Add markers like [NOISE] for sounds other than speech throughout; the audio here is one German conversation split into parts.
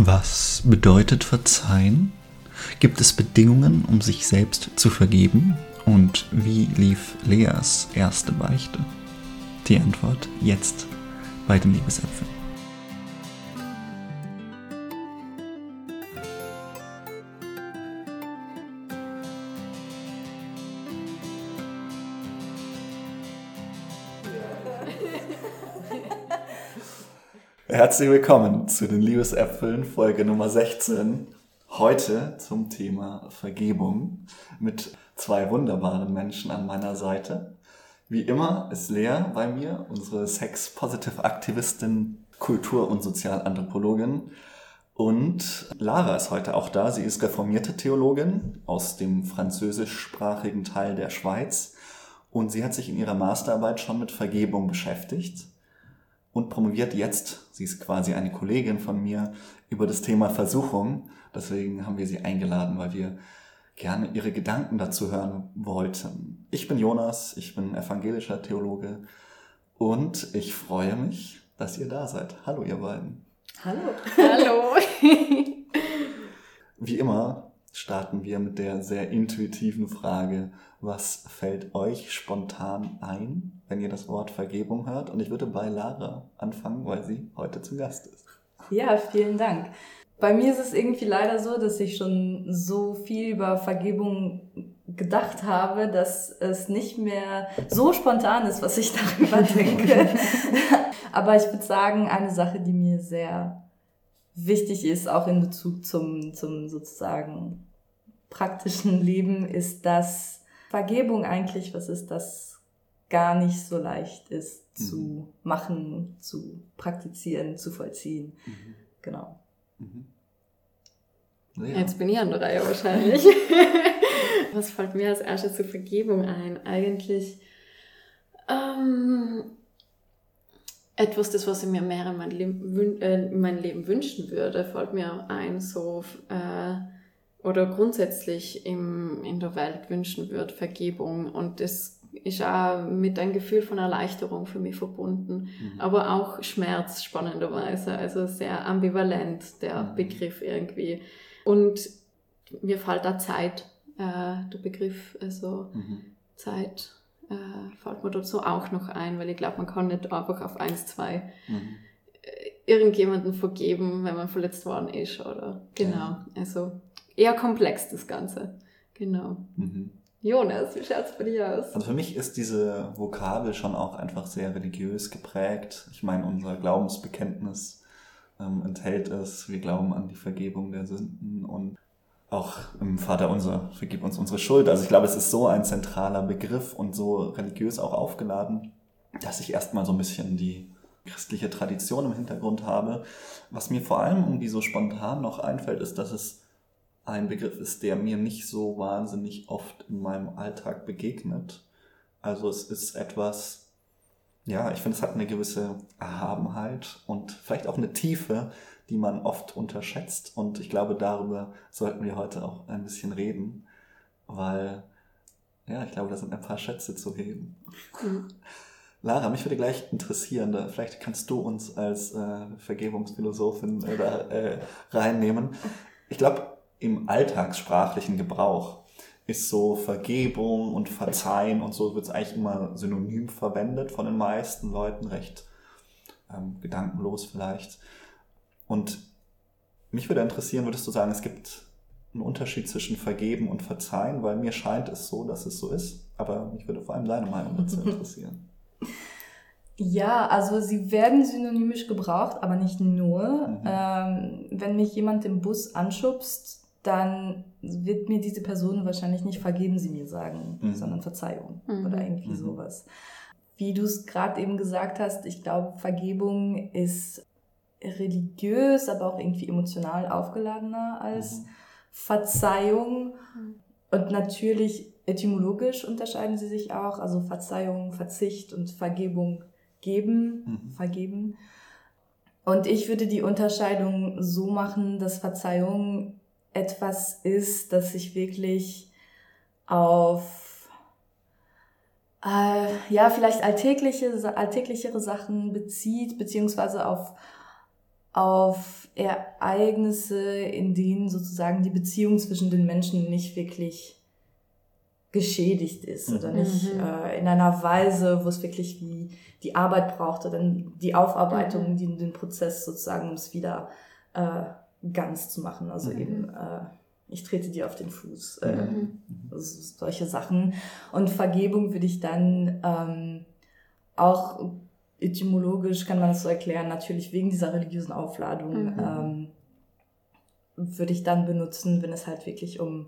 Was bedeutet verzeihen? Gibt es Bedingungen, um sich selbst zu vergeben? Und wie lief Leas erste Beichte? Die Antwort jetzt bei den Liebesäpfeln. Herzlich willkommen zu den Liebesäpfeln, Folge Nummer 16. Heute zum Thema Vergebung mit zwei wunderbaren Menschen an meiner Seite. Wie immer ist Lea bei mir, unsere Sex-Positive-Aktivistin, Kultur- und Sozialanthropologin. Und Lara ist heute auch da. Sie ist reformierte Theologin aus dem französischsprachigen Teil der Schweiz. Und sie hat sich in ihrer Masterarbeit schon mit Vergebung beschäftigt und promoviert jetzt, sie ist quasi eine Kollegin von mir, über das Thema Versuchung. Deswegen haben wir sie eingeladen, weil wir gerne ihre Gedanken dazu hören wollten. Ich bin Jonas, ich bin evangelischer Theologe und ich freue mich, dass ihr da seid. Hallo ihr beiden. Hallo. Hallo. Wie immer starten wir mit der sehr intuitiven Frage, was fällt euch spontan ein, wenn ihr das Wort Vergebung hört? Und ich würde bei Lara anfangen, weil sie heute zu Gast ist. Ja, vielen Dank. Bei mir ist es irgendwie leider so, dass ich schon so viel über Vergebung gedacht habe, dass es nicht mehr so spontan ist, was ich [LAUGHS] darüber denke. [LAUGHS] Aber ich würde sagen, eine Sache, die mir sehr wichtig ist, auch in Bezug zum, zum sozusagen praktischen Leben, ist, dass Vergebung eigentlich, was ist das, gar nicht so leicht ist mhm. zu machen, zu praktizieren, zu vollziehen. Mhm. Genau. Mhm. Ja. Jetzt bin ich an der Reihe wahrscheinlich. [LAUGHS] was fällt mir als erstes zur Vergebung ein? Eigentlich ähm, etwas, das, was ich mir mehr in mein Leben, äh, in mein Leben wünschen würde, fällt mir ein, so äh, oder grundsätzlich im, in der Welt wünschen würde, Vergebung. Und das ist auch mit einem Gefühl von Erleichterung für mich verbunden, mhm. aber auch Schmerz spannenderweise, also sehr ambivalent der mhm. Begriff irgendwie. Und mir fällt da Zeit, äh, der Begriff, also mhm. Zeit äh, fällt mir dazu auch noch ein, weil ich glaube, man kann nicht einfach auf eins, zwei mhm. äh, irgendjemanden vergeben, wenn man verletzt worden ist, oder? Genau. Ja. Also eher komplex, das Ganze. Genau. Mhm. Jonas, wie schaut es bei dir aus? Also für mich ist diese Vokabel schon auch einfach sehr religiös geprägt. Ich meine, unser Glaubensbekenntnis ähm, enthält es. Wir glauben an die Vergebung der Sünden und auch im Vater unser, vergib uns unsere Schuld. Also ich glaube, es ist so ein zentraler Begriff und so religiös auch aufgeladen, dass ich erstmal so ein bisschen die christliche Tradition im Hintergrund habe. Was mir vor allem irgendwie so spontan noch einfällt, ist, dass es ein Begriff ist, der mir nicht so wahnsinnig oft in meinem Alltag begegnet. Also es ist etwas, ja, ich finde, es hat eine gewisse Erhabenheit und vielleicht auch eine Tiefe, die man oft unterschätzt. Und ich glaube, darüber sollten wir heute auch ein bisschen reden, weil, ja, ich glaube, da sind ein paar Schätze zu heben. Mhm. Lara, mich würde gleich interessieren, da, vielleicht kannst du uns als äh, Vergebungsphilosophin äh, da, äh, reinnehmen. Ich glaube, im alltagssprachlichen Gebrauch ist so Vergebung und Verzeihen und so wird es eigentlich immer synonym verwendet von den meisten Leuten, recht ähm, gedankenlos vielleicht. Und mich würde interessieren, würdest du sagen, es gibt einen Unterschied zwischen Vergeben und Verzeihen, weil mir scheint es so, dass es so ist, aber mich würde vor allem deine Meinung dazu [LAUGHS] interessieren. Ja, also sie werden synonymisch gebraucht, aber nicht nur. Mhm. Ähm, wenn mich jemand im Bus anschubst, dann wird mir diese Person wahrscheinlich nicht vergeben sie mir sagen, mhm. sondern Verzeihung mhm. oder irgendwie mhm. sowas. Wie du es gerade eben gesagt hast, ich glaube, Vergebung ist religiös, aber auch irgendwie emotional aufgeladener als mhm. Verzeihung. Mhm. Und natürlich etymologisch unterscheiden sie sich auch. Also Verzeihung, Verzicht und Vergebung geben, mhm. vergeben. Und ich würde die Unterscheidung so machen, dass Verzeihung etwas ist, das sich wirklich auf äh, ja vielleicht alltägliche alltäglichere Sachen bezieht beziehungsweise auf auf Ereignisse, in denen sozusagen die Beziehung zwischen den Menschen nicht wirklich geschädigt ist oder nicht mhm. äh, in einer Weise, wo es wirklich wie die Arbeit braucht oder die Aufarbeitung, mhm. die, den Prozess sozusagen, um es wieder äh, ganz zu machen. Also mhm. eben, äh, ich trete dir auf den Fuß, äh, mhm. also solche Sachen. Und Vergebung würde ich dann ähm, auch etymologisch kann man das so erklären, natürlich wegen dieser religiösen Aufladung, mhm. ähm, würde ich dann benutzen, wenn es halt wirklich um,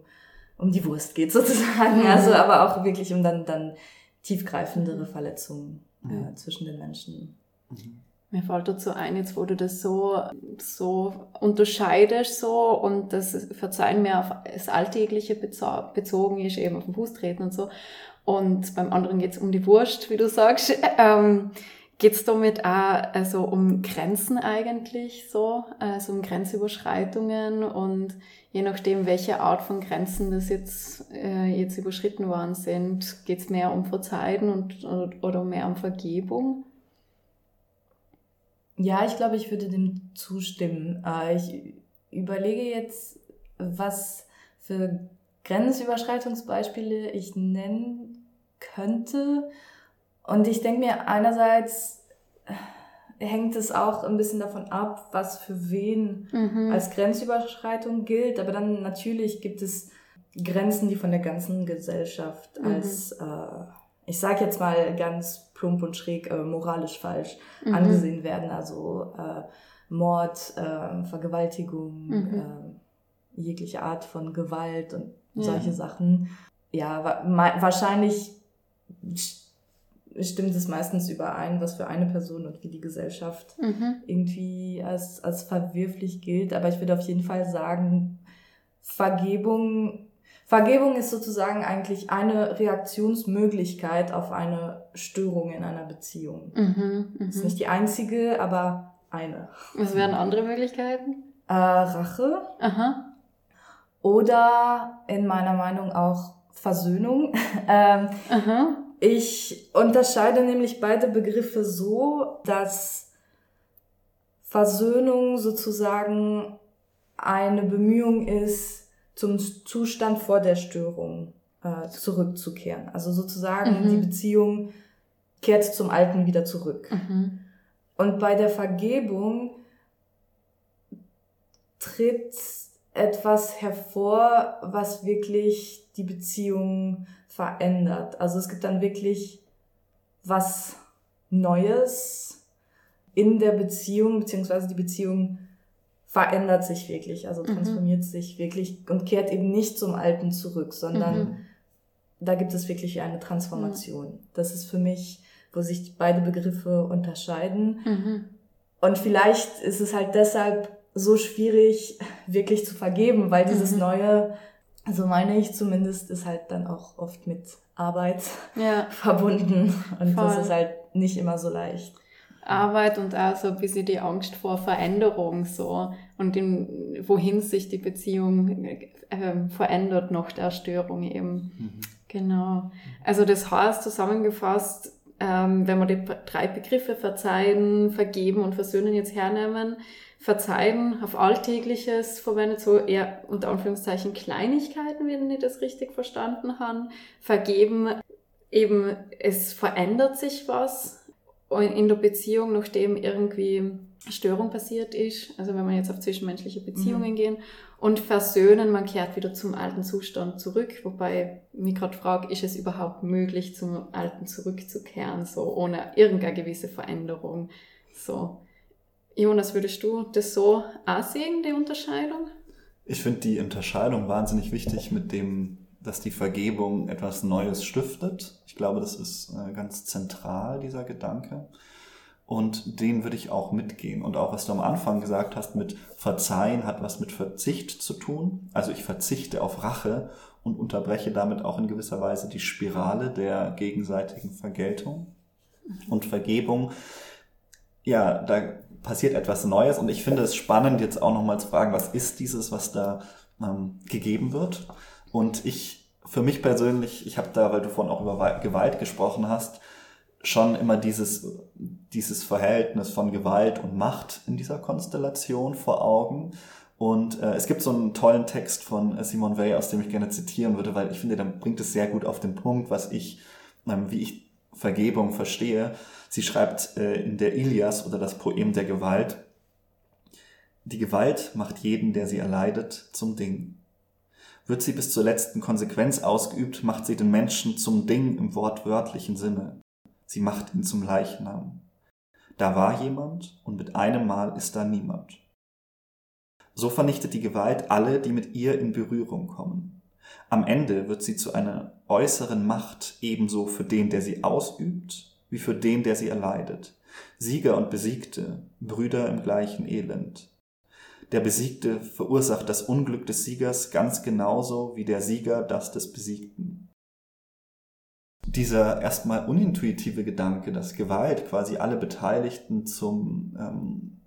um die Wurst geht [LAUGHS] sozusagen. Mhm. Also aber auch wirklich um dann, dann tiefgreifendere Verletzungen äh, zwischen den Menschen. Mhm. Mir fällt dazu ein, jetzt wo du das so, so unterscheidest so und das Verzeihen mehr auf das Alltägliche bezogen ist, eben auf den Fuß treten und so. Und beim anderen geht es um die Wurst, wie du sagst. [LAUGHS] Ähm, Geht es damit auch also um Grenzen eigentlich so, also um Grenzüberschreitungen und je nachdem, welche Art von Grenzen das jetzt, äh, jetzt überschritten worden sind, geht es mehr um Verzeihen und, oder mehr um Vergebung? Ja, ich glaube, ich würde dem zustimmen. Äh, ich überlege jetzt, was für Grenzüberschreitungsbeispiele ich nennen könnte. Und ich denke mir, einerseits hängt es auch ein bisschen davon ab, was für wen mhm. als Grenzüberschreitung gilt. Aber dann natürlich gibt es Grenzen, die von der ganzen Gesellschaft mhm. als, äh, ich sage jetzt mal ganz plump und schräg, äh, moralisch falsch mhm. angesehen werden. Also äh, Mord, äh, Vergewaltigung, mhm. äh, jegliche Art von Gewalt und ja. solche Sachen. Ja, wa wahrscheinlich stimmt es meistens überein, was für eine Person und wie die Gesellschaft mhm. irgendwie als, als verwirflich gilt. Aber ich würde auf jeden Fall sagen, Vergebung, Vergebung ist sozusagen eigentlich eine Reaktionsmöglichkeit auf eine Störung in einer Beziehung. Mhm, mh. Ist nicht die einzige, aber eine. Was wären andere Möglichkeiten? Äh, Rache. Aha. Oder in meiner Meinung auch Versöhnung. [LAUGHS] ähm, Aha. Ich unterscheide nämlich beide Begriffe so, dass Versöhnung sozusagen eine Bemühung ist, zum Zustand vor der Störung äh, zurückzukehren. Also sozusagen mhm. die Beziehung kehrt zum Alten wieder zurück. Mhm. Und bei der Vergebung tritt etwas hervor, was wirklich die Beziehung verändert. Also es gibt dann wirklich was Neues in der Beziehung, beziehungsweise die Beziehung verändert sich wirklich, also mhm. transformiert mhm. sich wirklich und kehrt eben nicht zum Alten zurück, sondern mhm. Da gibt es wirklich eine Transformation. Mhm. Das ist für mich, wo sich beide Begriffe unterscheiden. Mhm. Und vielleicht ist es halt deshalb so schwierig, wirklich zu vergeben, weil dieses mhm. Neue also meine ich zumindest, ist halt dann auch oft mit Arbeit ja. [LAUGHS] verbunden. Und Voll. das ist halt nicht immer so leicht. Arbeit und auch so ein bisschen die Angst vor Veränderung so und in, wohin sich die Beziehung äh, verändert nach der Störung eben. Mhm. Genau. Also das heißt zusammengefasst, ähm, wenn wir die drei Begriffe verzeihen, vergeben und versöhnen jetzt hernehmen, Verzeihen auf Alltägliches verwendet, so eher unter Anführungszeichen Kleinigkeiten, wenn ich das richtig verstanden habe. Vergeben, eben es verändert sich was in der Beziehung, nachdem irgendwie Störung passiert ist. Also wenn man jetzt auf zwischenmenschliche Beziehungen mhm. gehen. Und versöhnen, man kehrt wieder zum alten Zustand zurück, wobei mich gerade frage, ist es überhaupt möglich, zum alten zurückzukehren, so ohne irgendeine gewisse Veränderung. So. Jonas, würdest du das so auch sehen, die Unterscheidung? Ich finde die Unterscheidung wahnsinnig wichtig mit dem, dass die Vergebung etwas Neues stiftet. Ich glaube, das ist äh, ganz zentral, dieser Gedanke. Und den würde ich auch mitgehen. Und auch was du am Anfang gesagt hast mit Verzeihen hat was mit Verzicht zu tun. Also ich verzichte auf Rache und unterbreche damit auch in gewisser Weise die Spirale der gegenseitigen Vergeltung. Und Vergebung, ja, da passiert etwas Neues und ich finde es spannend, jetzt auch nochmal zu fragen, was ist dieses, was da ähm, gegeben wird? Und ich, für mich persönlich, ich habe da, weil du vorhin auch über Gewalt gesprochen hast, schon immer dieses, dieses Verhältnis von Gewalt und Macht in dieser Konstellation vor Augen. Und äh, es gibt so einen tollen Text von Simone Weil, aus dem ich gerne zitieren würde, weil ich finde, der bringt es sehr gut auf den Punkt, was ich, ähm, wie ich Vergebung verstehe. Sie schreibt äh, in der Ilias oder das Poem der Gewalt, die Gewalt macht jeden, der sie erleidet, zum Ding. Wird sie bis zur letzten Konsequenz ausgeübt, macht sie den Menschen zum Ding im wortwörtlichen Sinne. Sie macht ihn zum Leichnam. Da war jemand und mit einem Mal ist da niemand. So vernichtet die Gewalt alle, die mit ihr in Berührung kommen. Am Ende wird sie zu einer äußeren Macht ebenso für den, der sie ausübt, wie für den, der sie erleidet. Sieger und Besiegte, Brüder im gleichen Elend. Der Besiegte verursacht das Unglück des Siegers ganz genauso wie der Sieger das des Besiegten. Dieser erstmal unintuitive Gedanke, dass Gewalt quasi alle Beteiligten zum ähm,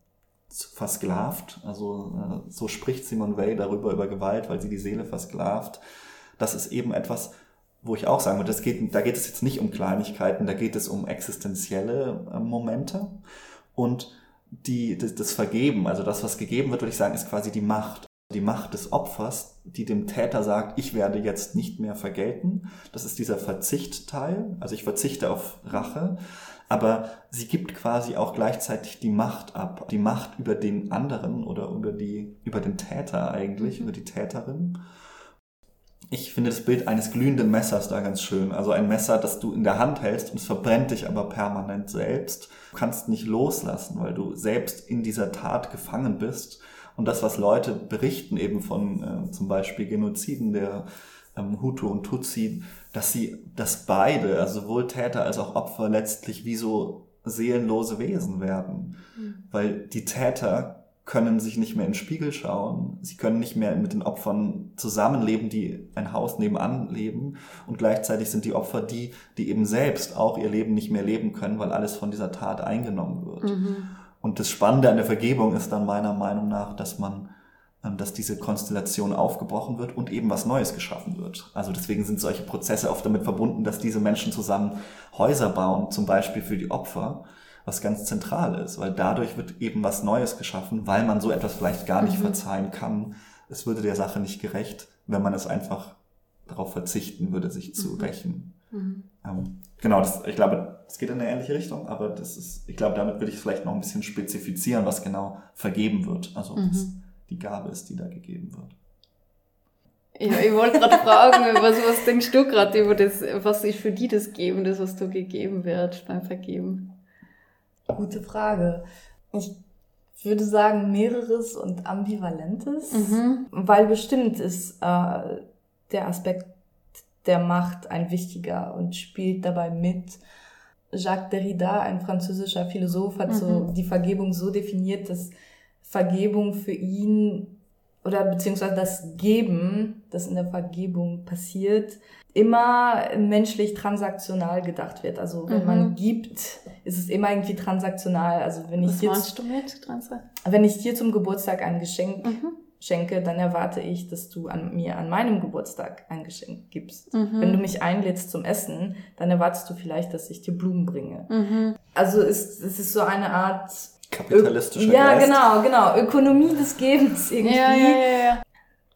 versklavt, also äh, so spricht Simone Weil darüber über Gewalt, weil sie die Seele versklavt, das ist eben etwas, wo ich auch sagen würde, das geht, da geht es jetzt nicht um Kleinigkeiten, da geht es um existenzielle äh, Momente und die, das, das Vergeben, also das, was gegeben wird, würde ich sagen, ist quasi die Macht. Die Macht des Opfers, die dem Täter sagt, ich werde jetzt nicht mehr vergelten. Das ist dieser Verzichtteil. Also ich verzichte auf Rache. Aber sie gibt quasi auch gleichzeitig die Macht ab. Die Macht über den anderen oder über die, über den Täter eigentlich, mhm. über die Täterin. Ich finde das Bild eines glühenden Messers da ganz schön. Also ein Messer, das du in der Hand hältst und es verbrennt dich aber permanent selbst. Du kannst nicht loslassen, weil du selbst in dieser Tat gefangen bist. Und das, was Leute berichten eben von äh, zum Beispiel Genoziden der ähm, Hutu und Tutsi, dass sie, dass beide, also sowohl Täter als auch Opfer letztlich wie so seelenlose Wesen werden. Mhm. Weil die Täter können sich nicht mehr in den Spiegel schauen. Sie können nicht mehr mit den Opfern zusammenleben, die ein Haus nebenan leben. Und gleichzeitig sind die Opfer die, die eben selbst auch ihr Leben nicht mehr leben können, weil alles von dieser Tat eingenommen wird. Mhm. Und das Spannende an der Vergebung ist dann meiner Meinung nach, dass man, ähm, dass diese Konstellation aufgebrochen wird und eben was Neues geschaffen wird. Also deswegen sind solche Prozesse oft damit verbunden, dass diese Menschen zusammen Häuser bauen, zum Beispiel für die Opfer was ganz zentral ist, weil dadurch wird eben was Neues geschaffen, weil man so etwas vielleicht gar nicht mhm. verzeihen kann. Es würde der Sache nicht gerecht, wenn man es einfach darauf verzichten würde, sich zu mhm. rächen. Mhm. Ähm, genau, das, ich glaube, es geht in eine ähnliche Richtung, aber das ist, ich glaube, damit würde ich es vielleicht noch ein bisschen spezifizieren, was genau vergeben wird. Also was mhm. die Gabe ist, die da gegeben wird. Ja, ich wollte gerade fragen, [LAUGHS] was, was denkst du gerade über das, was ist für die das Geben, das, was du gegeben wird beim Vergeben? Gute Frage. Ich würde sagen mehreres und ambivalentes, mhm. weil bestimmt ist äh, der Aspekt der Macht ein wichtiger und spielt dabei mit. Jacques Derrida, ein französischer Philosoph, hat mhm. so die Vergebung so definiert, dass Vergebung für ihn oder beziehungsweise das Geben, das in der Vergebung passiert, immer menschlich transaktional gedacht wird. Also wenn mhm. man gibt, ist es immer irgendwie transaktional. Also wenn ich Was dir, meinst du mit wenn ich dir zum Geburtstag ein Geschenk mhm. schenke, dann erwarte ich, dass du an mir an meinem Geburtstag ein Geschenk gibst. Mhm. Wenn du mich einlädst zum Essen, dann erwartest du vielleicht, dass ich dir Blumen bringe. Mhm. Also es, es ist so eine Art kapitalistischer Ja, Geist. genau, genau. Ökonomie des Gebens irgendwie. Ja, ja, ja, ja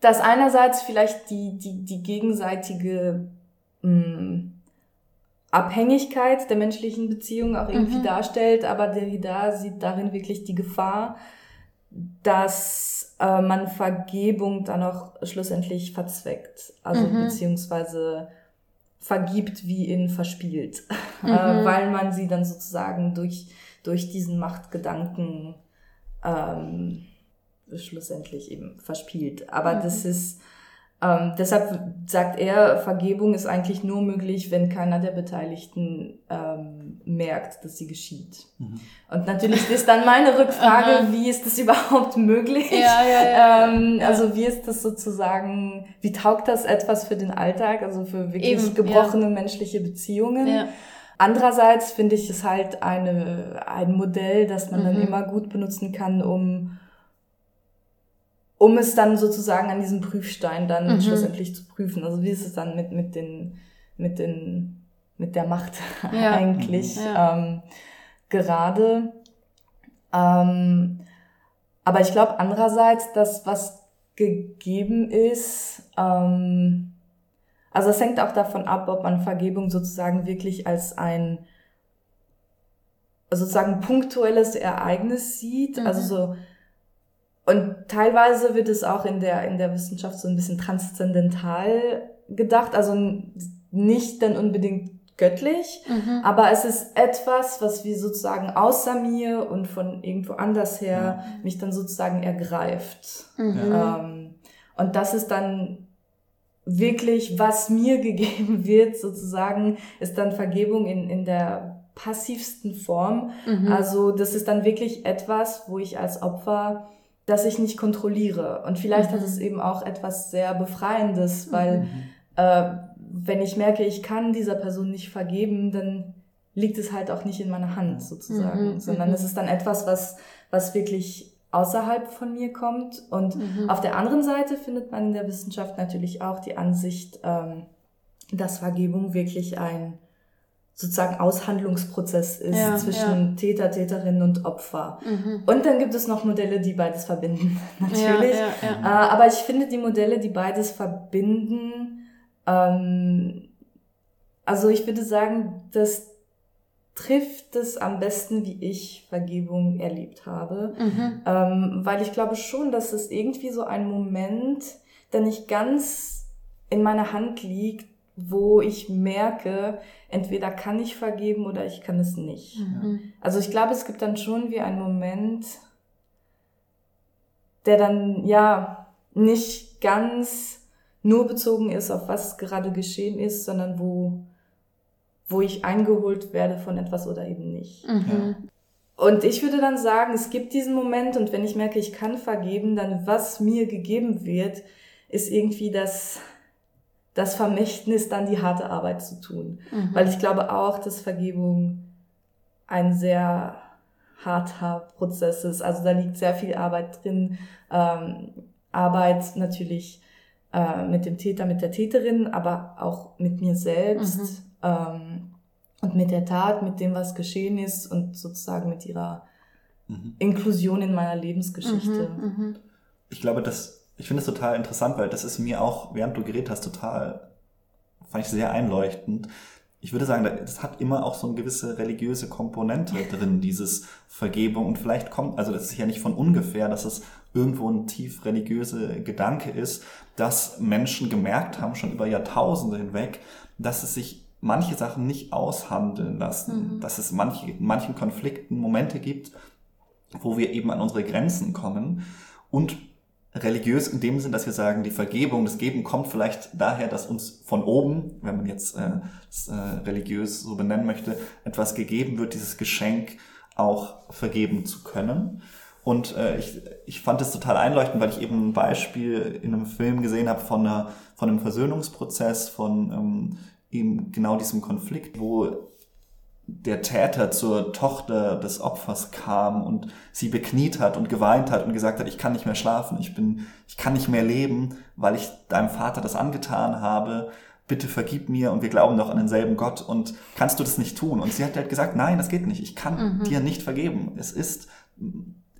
dass einerseits vielleicht die, die, die gegenseitige mh, hm, Abhängigkeit der menschlichen Beziehung auch irgendwie mhm. darstellt, aber Derrida sieht darin wirklich die Gefahr, dass äh, man Vergebung dann auch schlussendlich verzweckt. Also mhm. beziehungsweise vergibt wie in verspielt, [LAUGHS] mhm. äh, weil man sie dann sozusagen durch, durch diesen Machtgedanken ähm, schlussendlich eben verspielt. Aber mhm. das ist, ähm, deshalb sagt er, Vergebung ist eigentlich nur möglich, wenn keiner der Beteiligten ähm, merkt, dass sie geschieht. Mhm. Und natürlich ist dann meine Rückfrage, wie ist das überhaupt möglich? Ja, ja, ja, ähm. Also wie ist das sozusagen, wie taugt das etwas für den Alltag, also für wirklich Eben, gebrochene menschliche Beziehungen? Andererseits finde ich es halt eine, ein Modell, das man mhm. dann immer gut benutzen kann, um um es dann sozusagen an diesem Prüfstein dann mhm. schlussendlich zu prüfen. Also wie ist es dann mit, mit den, mit den mit der Macht [LAUGHS] ja. eigentlich ja. Ähm, gerade. Ähm, aber ich glaube andererseits, dass was gegeben ist, ähm, also es hängt auch davon ab, ob man Vergebung sozusagen wirklich als ein sozusagen punktuelles Ereignis sieht, mhm. also so und teilweise wird es auch in der in der Wissenschaft so ein bisschen transzendental gedacht, also nicht dann unbedingt göttlich, mhm. aber es ist etwas, was wie sozusagen außer mir und von irgendwo anders her mhm. mich dann sozusagen ergreift. Mhm. Ähm, und das ist dann wirklich, was mir [LAUGHS] gegeben wird, sozusagen, ist dann Vergebung in, in der passivsten Form. Mhm. Also das ist dann wirklich etwas, wo ich als Opfer das ich nicht kontrolliere. Und vielleicht hat mhm. es eben auch etwas sehr Befreiendes, weil mhm. äh, wenn ich merke, ich kann dieser Person nicht vergeben, dann liegt es halt auch nicht in meiner Hand sozusagen, mhm, sondern mhm. es ist dann etwas, was, was wirklich außerhalb von mir kommt. Und mhm. auf der anderen Seite findet man in der Wissenschaft natürlich auch die Ansicht, ähm, dass Vergebung wirklich ein sozusagen Aushandlungsprozess ist ja, zwischen ja. Täter, Täterin und Opfer. Mhm. Und dann gibt es noch Modelle, die beides verbinden, [LAUGHS] natürlich. Ja, äh, aber ich finde die Modelle, die beides verbinden, ähm, also ich würde sagen, das trifft es am besten, wie ich Vergebung erlebt habe. Mhm. Ähm, weil ich glaube schon, dass es irgendwie so ein Moment, der nicht ganz in meiner Hand liegt, wo ich merke, entweder kann ich vergeben oder ich kann es nicht. Mhm. Also ich glaube, es gibt dann schon wie einen Moment, der dann ja nicht ganz nur bezogen ist auf was gerade geschehen ist, sondern wo, wo ich eingeholt werde von etwas oder eben nicht. Mhm. Und ich würde dann sagen, es gibt diesen Moment und wenn ich merke, ich kann vergeben, dann was mir gegeben wird, ist irgendwie das, das Vermächtnis, dann die harte Arbeit zu tun. Mhm. Weil ich glaube auch, dass Vergebung ein sehr harter Prozess ist. Also da liegt sehr viel Arbeit drin. Ähm, Arbeit natürlich äh, mit dem Täter, mit der Täterin, aber auch mit mir selbst mhm. Ähm, und mit der Tat, mit dem, was geschehen ist und sozusagen mit ihrer mhm. Inklusion in meiner Lebensgeschichte. Mhm, mhm. ich glaube, das, ich finde es total interessant, weil das ist mir auch, während du geredet hast, total, fand ich sehr einleuchtend. Ich würde sagen, das hat immer auch so eine gewisse religiöse Komponente [LAUGHS] drin, dieses Vergebung. Und vielleicht kommt, also das ist ja nicht von ungefähr, dass es irgendwo ein tief religiöse Gedanke ist, dass Menschen gemerkt haben, schon über Jahrtausende hinweg, dass es sich manche Sachen nicht aushandeln lassen, mhm. dass es manche, manchen Konflikten Momente gibt, wo wir eben an unsere Grenzen kommen und religiös in dem Sinn, dass wir sagen, die Vergebung, das Geben kommt vielleicht daher, dass uns von oben, wenn man jetzt äh, das, äh, religiös so benennen möchte, etwas gegeben wird, dieses Geschenk auch vergeben zu können. Und äh, ich, ich fand es total einleuchtend, weil ich eben ein Beispiel in einem Film gesehen habe von, einer, von einem Versöhnungsprozess, von ähm, eben genau diesem Konflikt, wo der Täter zur Tochter des Opfers kam und sie bekniet hat und geweint hat und gesagt hat, ich kann nicht mehr schlafen, ich bin, ich kann nicht mehr leben, weil ich deinem Vater das angetan habe. Bitte vergib mir und wir glauben doch an denselben Gott und kannst du das nicht tun? Und sie hat halt gesagt, nein, das geht nicht. Ich kann mhm. dir nicht vergeben. Es ist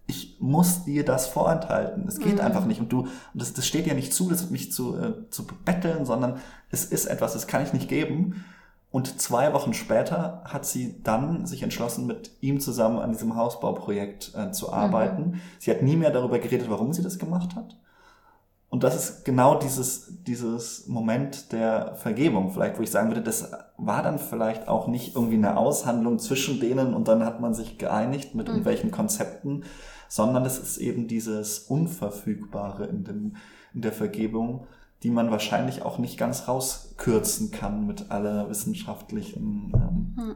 ich muss dir das vorenthalten. Es geht mhm. einfach nicht. Und du, das, das steht dir nicht zu, das mich zu, äh, zu betteln, sondern es ist etwas, das kann ich nicht geben. Und zwei Wochen später hat sie dann sich entschlossen, mit ihm zusammen an diesem Hausbauprojekt äh, zu arbeiten. Mhm. Sie hat nie mehr darüber geredet, warum sie das gemacht hat. Und das ist genau dieses, dieses Moment der Vergebung, vielleicht, wo ich sagen würde, das war dann vielleicht auch nicht irgendwie eine Aushandlung zwischen denen und dann hat man sich geeinigt mit mhm. irgendwelchen Konzepten, sondern es ist eben dieses Unverfügbare in, dem, in der Vergebung, die man wahrscheinlich auch nicht ganz rauskürzen kann mit aller wissenschaftlichen, ähm, hm.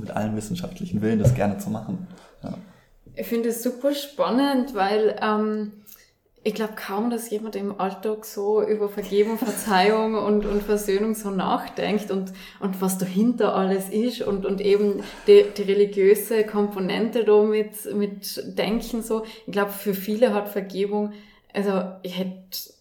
mit allen wissenschaftlichen Willen, das gerne zu machen. Ja. Ich finde es super spannend, weil ähm, ich glaube kaum, dass jemand im Alltag so über Vergebung, Verzeihung und, und Versöhnung so nachdenkt und, und was dahinter alles ist und, und eben die, die religiöse Komponente da mit, mit Denken so. Ich glaube, für viele hat Vergebung also ich hätte,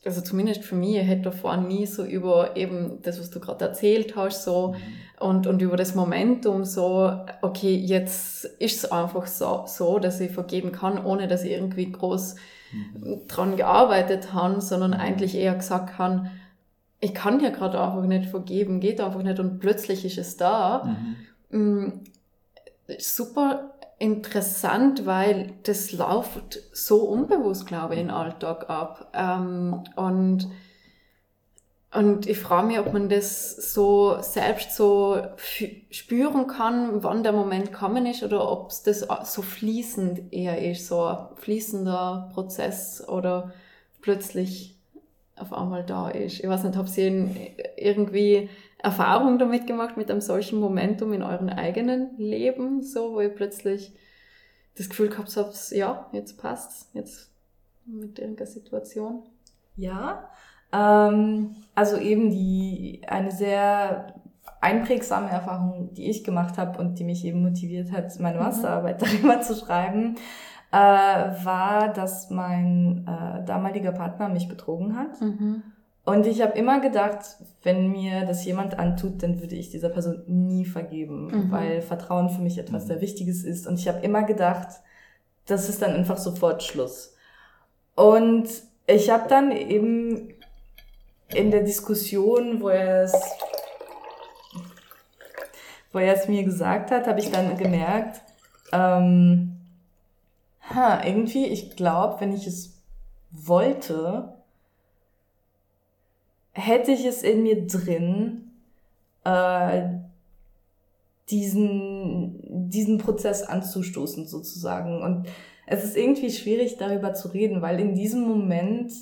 also zumindest für mich, ich hätte davor nie so über eben das, was du gerade erzählt hast, so mhm. und, und über das Momentum so, okay, jetzt ist es einfach so, so, dass ich vergeben kann, ohne dass ich irgendwie groß. Dran gearbeitet habe, sondern mhm. eigentlich eher gesagt habe, ich kann ja gerade einfach nicht vergeben, geht einfach nicht und plötzlich ist es da. Mhm. Mm, super interessant, weil das läuft so unbewusst, glaube ich, im Alltag ab. Ähm, und, und ich frage mich, ob man das so selbst so spüren kann, wann der Moment kommen ist oder ob es das so fließend eher ist, so ein fließender Prozess oder plötzlich auf einmal da ist. Ich weiß nicht, ob Sie irgendwie Erfahrung damit gemacht mit einem solchen Momentum in eurem eigenen Leben, so, wo ihr plötzlich das Gefühl gehabt habt, ja, jetzt passt's, jetzt mit irgendeiner Situation? Ja, ähm, also eben die, eine sehr einprägsame Erfahrung, die ich gemacht habe und die mich eben motiviert hat, meine mhm. Masterarbeit mhm. [LAUGHS] darüber zu schreiben, äh, war, dass mein äh, damaliger Partner mich betrogen hat. Mhm. Und ich habe immer gedacht, wenn mir das jemand antut, dann würde ich dieser Person nie vergeben, mhm. weil Vertrauen für mich etwas mhm. sehr Wichtiges ist. Und ich habe immer gedacht, das ist dann einfach sofort Schluss. Und ich habe dann eben in der Diskussion, wo er es, wo er es mir gesagt hat, habe ich dann gemerkt, ähm, ha, irgendwie, ich glaube, wenn ich es wollte, hätte ich es in mir drin, äh, diesen, diesen Prozess anzustoßen sozusagen. Und es ist irgendwie schwierig, darüber zu reden, weil in diesem Moment,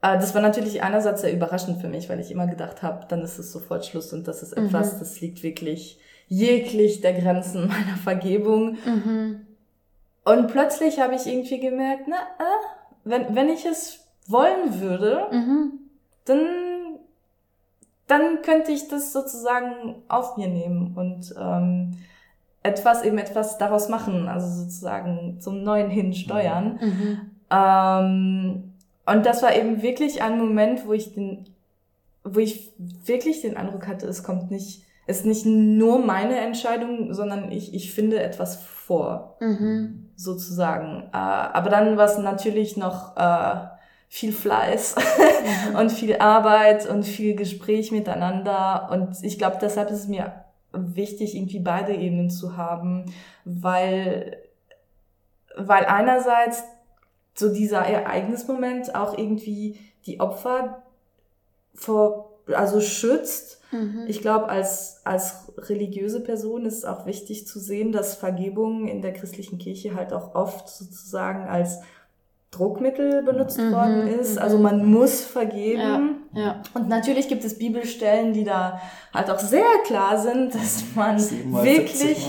das war natürlich einerseits sehr überraschend für mich, weil ich immer gedacht habe, dann ist es sofort Schluss und das ist etwas, mhm. das liegt wirklich jeglich der Grenzen [LAUGHS] meiner Vergebung. Mhm. Und plötzlich habe ich irgendwie gemerkt, na, äh, wenn, wenn ich es wollen würde, mhm. dann dann könnte ich das sozusagen auf mir nehmen und ähm, etwas eben etwas daraus machen, also sozusagen zum Neuen hin steuern. Mhm. Ähm, und das war eben wirklich ein Moment, wo ich den, wo ich wirklich den Eindruck hatte, es kommt nicht, es ist nicht nur meine Entscheidung, sondern ich, ich finde etwas vor, mhm. sozusagen. Äh, aber dann war es natürlich noch äh, viel Fleiß [LAUGHS] mhm. und viel Arbeit und viel Gespräch miteinander. Und ich glaube, deshalb ist es mir wichtig, irgendwie beide Ebenen zu haben, weil, weil einerseits so dieser Ereignismoment auch irgendwie die Opfer vor, also schützt. Mhm. Ich glaube, als, als religiöse Person ist es auch wichtig zu sehen, dass Vergebung in der christlichen Kirche halt auch oft sozusagen als Druckmittel benutzt mhm, worden ist. Also mhm. man muss vergeben. Ja, ja. Und natürlich gibt es Bibelstellen, die da halt auch sehr klar sind, dass man wirklich,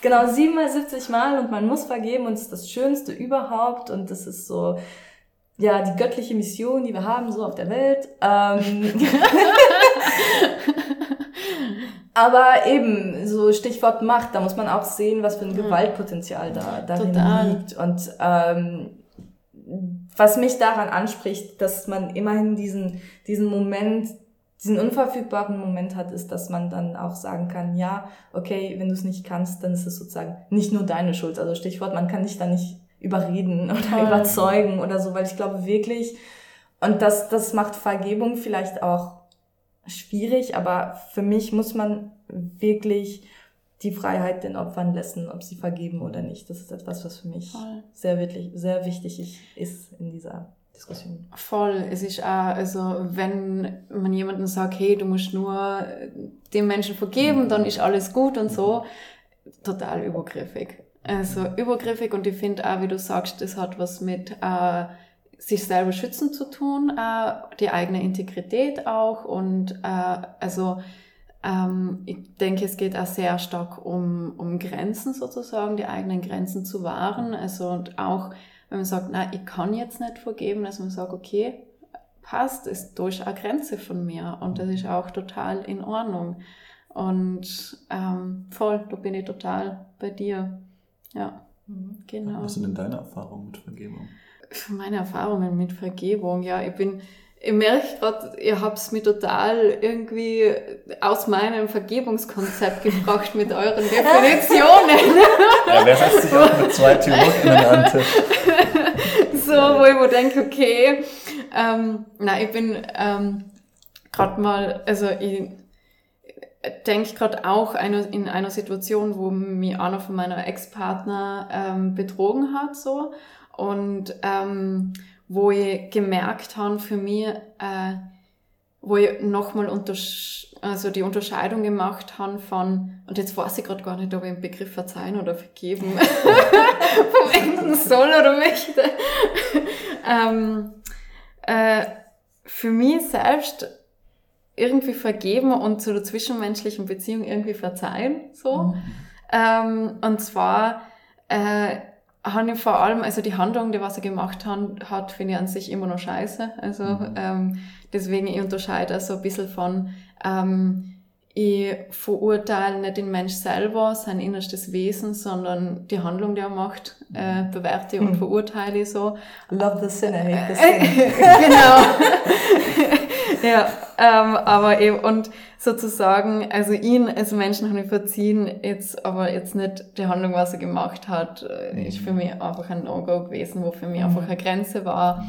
genau, siebenmal 70 Mal und man muss vergeben und es ist das Schönste überhaupt und das ist so, ja, die göttliche Mission, die wir haben so auf der Welt. Ähm, [LAUGHS] Aber eben, so Stichwort Macht, da muss man auch sehen, was für ein Gewaltpotenzial da darin Total. liegt. Und ähm, was mich daran anspricht, dass man immerhin diesen, diesen Moment, diesen unverfügbaren Moment hat, ist, dass man dann auch sagen kann, ja, okay, wenn du es nicht kannst, dann ist es sozusagen nicht nur deine Schuld. Also Stichwort, man kann dich da nicht überreden oder ja. überzeugen oder so, weil ich glaube wirklich, und das, das macht Vergebung vielleicht auch schwierig, aber für mich muss man wirklich die Freiheit den Opfern lassen, ob sie vergeben oder nicht. Das ist etwas, was für mich sehr, wirklich, sehr wichtig ist in dieser Diskussion. Voll. Es ist auch, also, wenn man jemandem sagt, hey, du musst nur dem Menschen vergeben, dann ist alles gut und so, total übergriffig. Also, übergriffig und ich finde auch, wie du sagst, das hat was mit, äh, sich selber schützen zu tun, äh, die eigene Integrität auch und, äh, also, ähm, ich denke, es geht auch sehr stark um, um Grenzen sozusagen, die eigenen Grenzen zu wahren. Also und auch, wenn man sagt, na, ich kann jetzt nicht vergeben, dass man sagt, okay, passt, ist durch eine Grenze von mir und das ist auch total in Ordnung. Und ähm, voll, da bin ich total bei dir. Ja, mhm. genau. Was sind denn deine Erfahrungen mit Vergebung? meine Erfahrungen mit Vergebung, ja, ich bin, ich merke gerade, ihr habt es mir total irgendwie aus meinem Vergebungskonzept gebracht mit euren [LAUGHS] Definitionen. Ja, wer setzt sich auch mit zwei Theologinnen an Tisch? So, wo ich mir denke, okay, ähm, nein, ich bin ähm, gerade mal, also ich denke gerade auch eine, in einer Situation, wo mich einer von meiner Ex-Partner ähm, betrogen hat, so und ähm, wo ich gemerkt habe für mich, äh, wo ich nochmal also die Unterscheidung gemacht habe von, und jetzt weiß ich gerade gar nicht, ob ich den Begriff verzeihen oder vergeben [LAUGHS] verwenden soll oder möchte. ähm, äh, für mich selbst irgendwie vergeben und zu der zwischenmenschlichen Beziehung irgendwie verzeihen, so. Mhm. Ähm, und zwar, äh, habe ich vor allem, also die Handlung, die was er gemacht hat, hat finde ich an sich immer noch scheiße. Also mhm. ähm, deswegen ich unterscheide so ein bisschen von, ähm, ich verurteile nicht den Mensch selber, sein innerstes Wesen, sondern die Handlung, die er macht, äh, mhm. bewerte und mhm. verurteile ich so. Love the sinner, hate the sin. [LAUGHS] genau. [LAUGHS] ja, ähm, aber eben, und sozusagen, also ihn als Menschen habe ich verziehen, jetzt, aber jetzt nicht die Handlung, was er gemacht hat, äh, ist für mich einfach ein No-Go gewesen, wo für mich einfach eine Grenze war.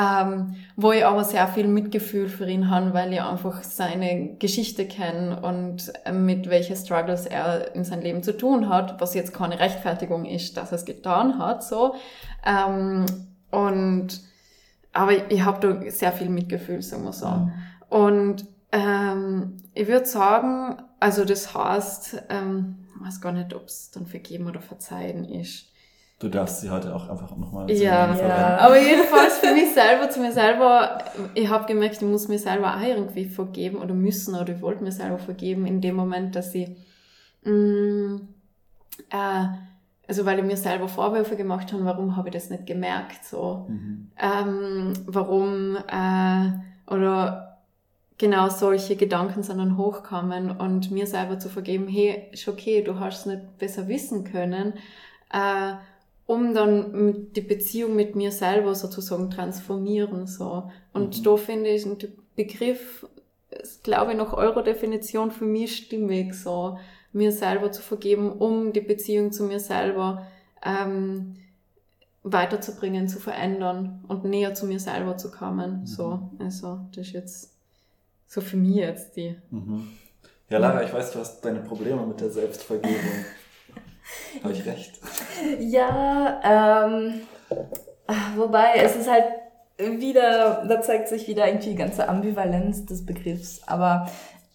Ähm, wo ich aber sehr viel Mitgefühl für ihn habe, weil ich einfach seine Geschichte kenne und mit welchen Struggles er in seinem Leben zu tun hat, was jetzt keine Rechtfertigung ist, dass er es getan hat, so. Ähm, und aber ich, ich habe da sehr viel Mitgefühl, sagen wir so. Mhm. Und ähm, ich würde sagen, also das heißt, ähm, ich weiß gar nicht, ob es dann vergeben oder verzeihen ist. Du darfst sie heute auch einfach nochmal ja, ja. Aber jedenfalls für mich selber, zu mir selber, ich habe gemerkt, ich muss mir selber auch irgendwie vergeben oder müssen oder ich wollte mir selber vergeben in dem Moment, dass ich mh, mm, äh, also weil ich mir selber Vorwürfe gemacht habe, warum habe ich das nicht gemerkt, so, mhm. ähm, warum, äh, oder genau solche Gedanken sind dann hochkommen und mir selber zu vergeben, hey, ist okay, du hast es nicht besser wissen können, äh, um dann die Beziehung mit mir selber sozusagen transformieren, so. Und mhm. da finde ich den Begriff, glaube ich, nach eurer Definition für mich stimmig, so mir selber zu vergeben, um die Beziehung zu mir selber ähm, weiterzubringen, zu verändern und näher zu mir selber zu kommen. Mhm. So, also das ist jetzt so für mich jetzt die. Mhm. Ja, Lara, ich weiß, du hast deine Probleme mit der Selbstvergebung. [LAUGHS] [LAUGHS] Habe ich recht? Ja, ähm, wobei es ist halt wieder, da zeigt sich wieder irgendwie die ganze Ambivalenz des Begriffs. Aber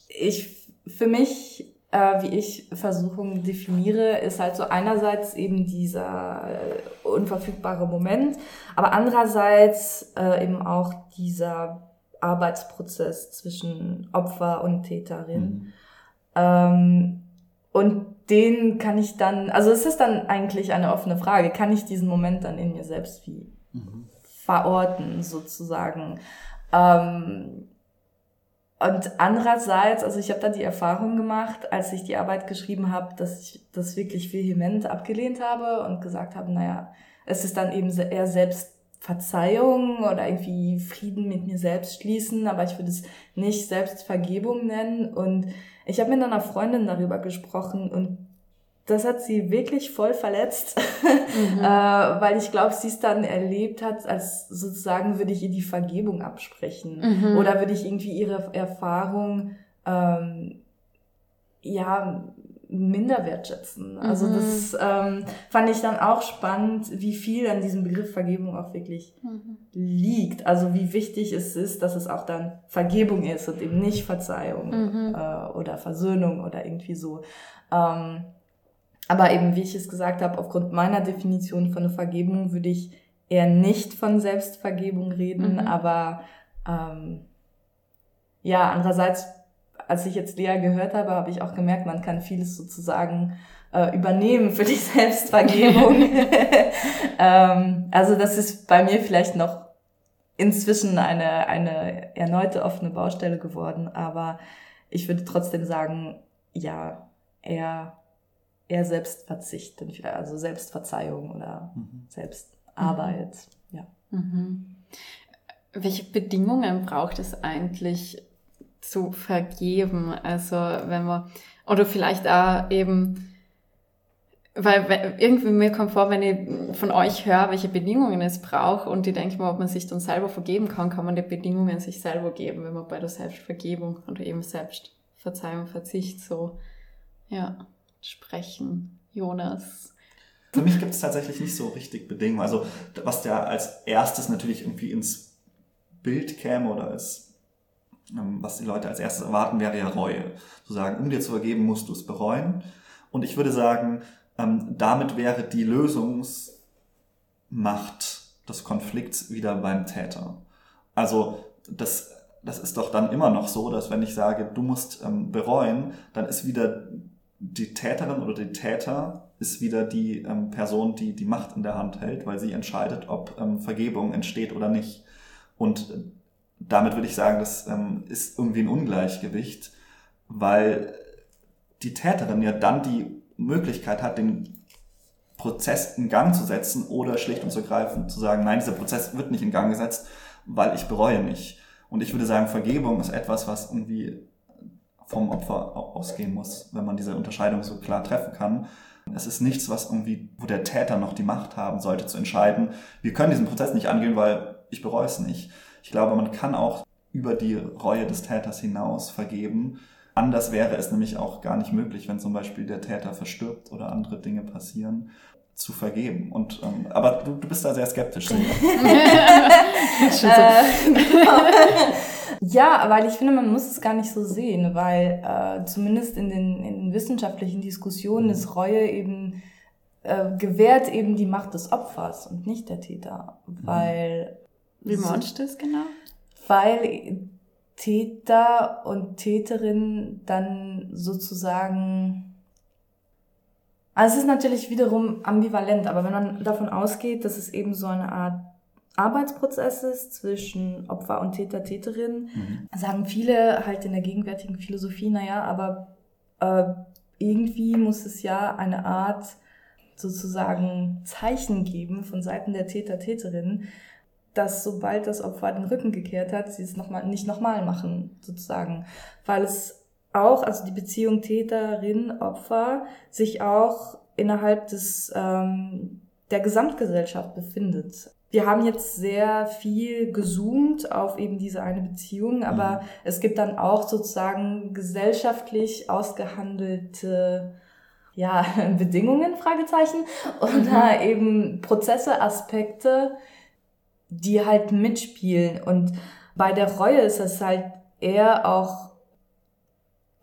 ich, für mich äh, wie ich Versuchung definiere, ist halt so einerseits eben dieser äh, unverfügbare Moment, aber andererseits äh, eben auch dieser Arbeitsprozess zwischen Opfer und Täterin. Mhm. Ähm, und den kann ich dann, also es ist dann eigentlich eine offene Frage, kann ich diesen Moment dann in mir selbst wie mhm. verorten, sozusagen. Ähm, und andererseits, also ich habe da die Erfahrung gemacht, als ich die Arbeit geschrieben habe, dass ich das wirklich vehement abgelehnt habe und gesagt habe, naja, es ist dann eben eher Selbstverzeihung oder irgendwie Frieden mit mir selbst schließen, aber ich würde es nicht Selbstvergebung nennen. Und ich habe mit einer Freundin darüber gesprochen und das hat sie wirklich voll verletzt, [LAUGHS] mhm. äh, weil ich glaube, sie es dann erlebt hat, als sozusagen würde ich ihr die Vergebung absprechen mhm. oder würde ich irgendwie ihre Erfahrung ähm, ja minder wertschätzen. Also mhm. das ähm, fand ich dann auch spannend, wie viel an diesem Begriff Vergebung auch wirklich mhm. liegt. Also wie wichtig es ist, dass es auch dann Vergebung ist und eben nicht Verzeihung mhm. äh, oder Versöhnung oder irgendwie so. Ähm, aber eben, wie ich es gesagt habe, aufgrund meiner Definition von Vergebung würde ich eher nicht von Selbstvergebung reden, mhm. aber ähm, ja, andererseits, als ich jetzt Lea gehört habe, habe ich auch gemerkt, man kann vieles sozusagen äh, übernehmen für die [LAUGHS] Selbstvergebung. [LAUGHS] ähm, also das ist bei mir vielleicht noch inzwischen eine, eine erneute offene Baustelle geworden, aber ich würde trotzdem sagen, ja, eher eher Selbstverzicht, also Selbstverzeihung oder mhm. Selbstarbeit. Ja. Mhm. Welche Bedingungen braucht es eigentlich zu vergeben? Also wenn man, oder vielleicht auch eben, weil irgendwie mir kommt vor, wenn ich von euch höre, welche Bedingungen es braucht und ich denke mal, ob man sich dann selber vergeben kann, kann man die Bedingungen sich selber geben, wenn man bei der Selbstvergebung oder eben Selbstverzeihung, Verzicht so, ja, sprechen. Jonas. Für mich gibt es tatsächlich nicht so richtig Bedingungen. Also was ja als erstes natürlich irgendwie ins Bild käme oder als was die Leute als erstes erwarten, wäre ja Reue. Zu sagen, um dir zu vergeben, musst du es bereuen. Und ich würde sagen, ähm, damit wäre die Lösungsmacht des Konflikts wieder beim Täter. Also das, das ist doch dann immer noch so, dass wenn ich sage, du musst ähm, bereuen, dann ist wieder die Täterin oder die Täter ist wieder die ähm, Person, die die Macht in der Hand hält, weil sie entscheidet, ob ähm, Vergebung entsteht oder nicht. Und damit würde ich sagen, das ähm, ist irgendwie ein Ungleichgewicht, weil die Täterin ja dann die Möglichkeit hat, den Prozess in Gang zu setzen oder schlicht und zu greifen, zu sagen, nein, dieser Prozess wird nicht in Gang gesetzt, weil ich bereue mich. Und ich würde sagen, Vergebung ist etwas, was irgendwie vom Opfer ausgehen muss, wenn man diese Unterscheidung so klar treffen kann. Es ist nichts, was irgendwie, wo der Täter noch die Macht haben sollte zu entscheiden, wir können diesen Prozess nicht angehen, weil ich bereue es nicht. Ich glaube, man kann auch über die Reue des Täters hinaus vergeben. Anders wäre es nämlich auch gar nicht möglich, wenn zum Beispiel der Täter verstirbt oder andere Dinge passieren zu vergeben. Und ähm, aber du, du bist da sehr skeptisch. [LAUGHS] äh, [LAUGHS] ja, weil ich finde, man muss es gar nicht so sehen, weil äh, zumindest in den, in den wissenschaftlichen Diskussionen ist Reue eben äh, gewährt eben die Macht des Opfers und nicht der Täter, weil wie meinst du das genau? Weil Täter und Täterin dann sozusagen also es ist natürlich wiederum ambivalent, aber wenn man davon ausgeht, dass es eben so eine Art Arbeitsprozess ist zwischen Opfer und Täter, Täterin, mhm. sagen viele halt in der gegenwärtigen Philosophie, naja, aber äh, irgendwie muss es ja eine Art sozusagen Zeichen geben von Seiten der Täter, Täterin, dass sobald das Opfer den Rücken gekehrt hat, sie es noch mal, nicht nochmal machen, sozusagen. Weil es auch, also die Beziehung Täterin, Opfer, sich auch innerhalb des, ähm, der Gesamtgesellschaft befindet. Wir haben jetzt sehr viel gezoomt auf eben diese eine Beziehung, aber mhm. es gibt dann auch sozusagen gesellschaftlich ausgehandelte ja, [LAUGHS] Bedingungen, Fragezeichen, oder mhm. eben Prozesse, Aspekte, die halt mitspielen. Und bei der Reue ist es halt eher auch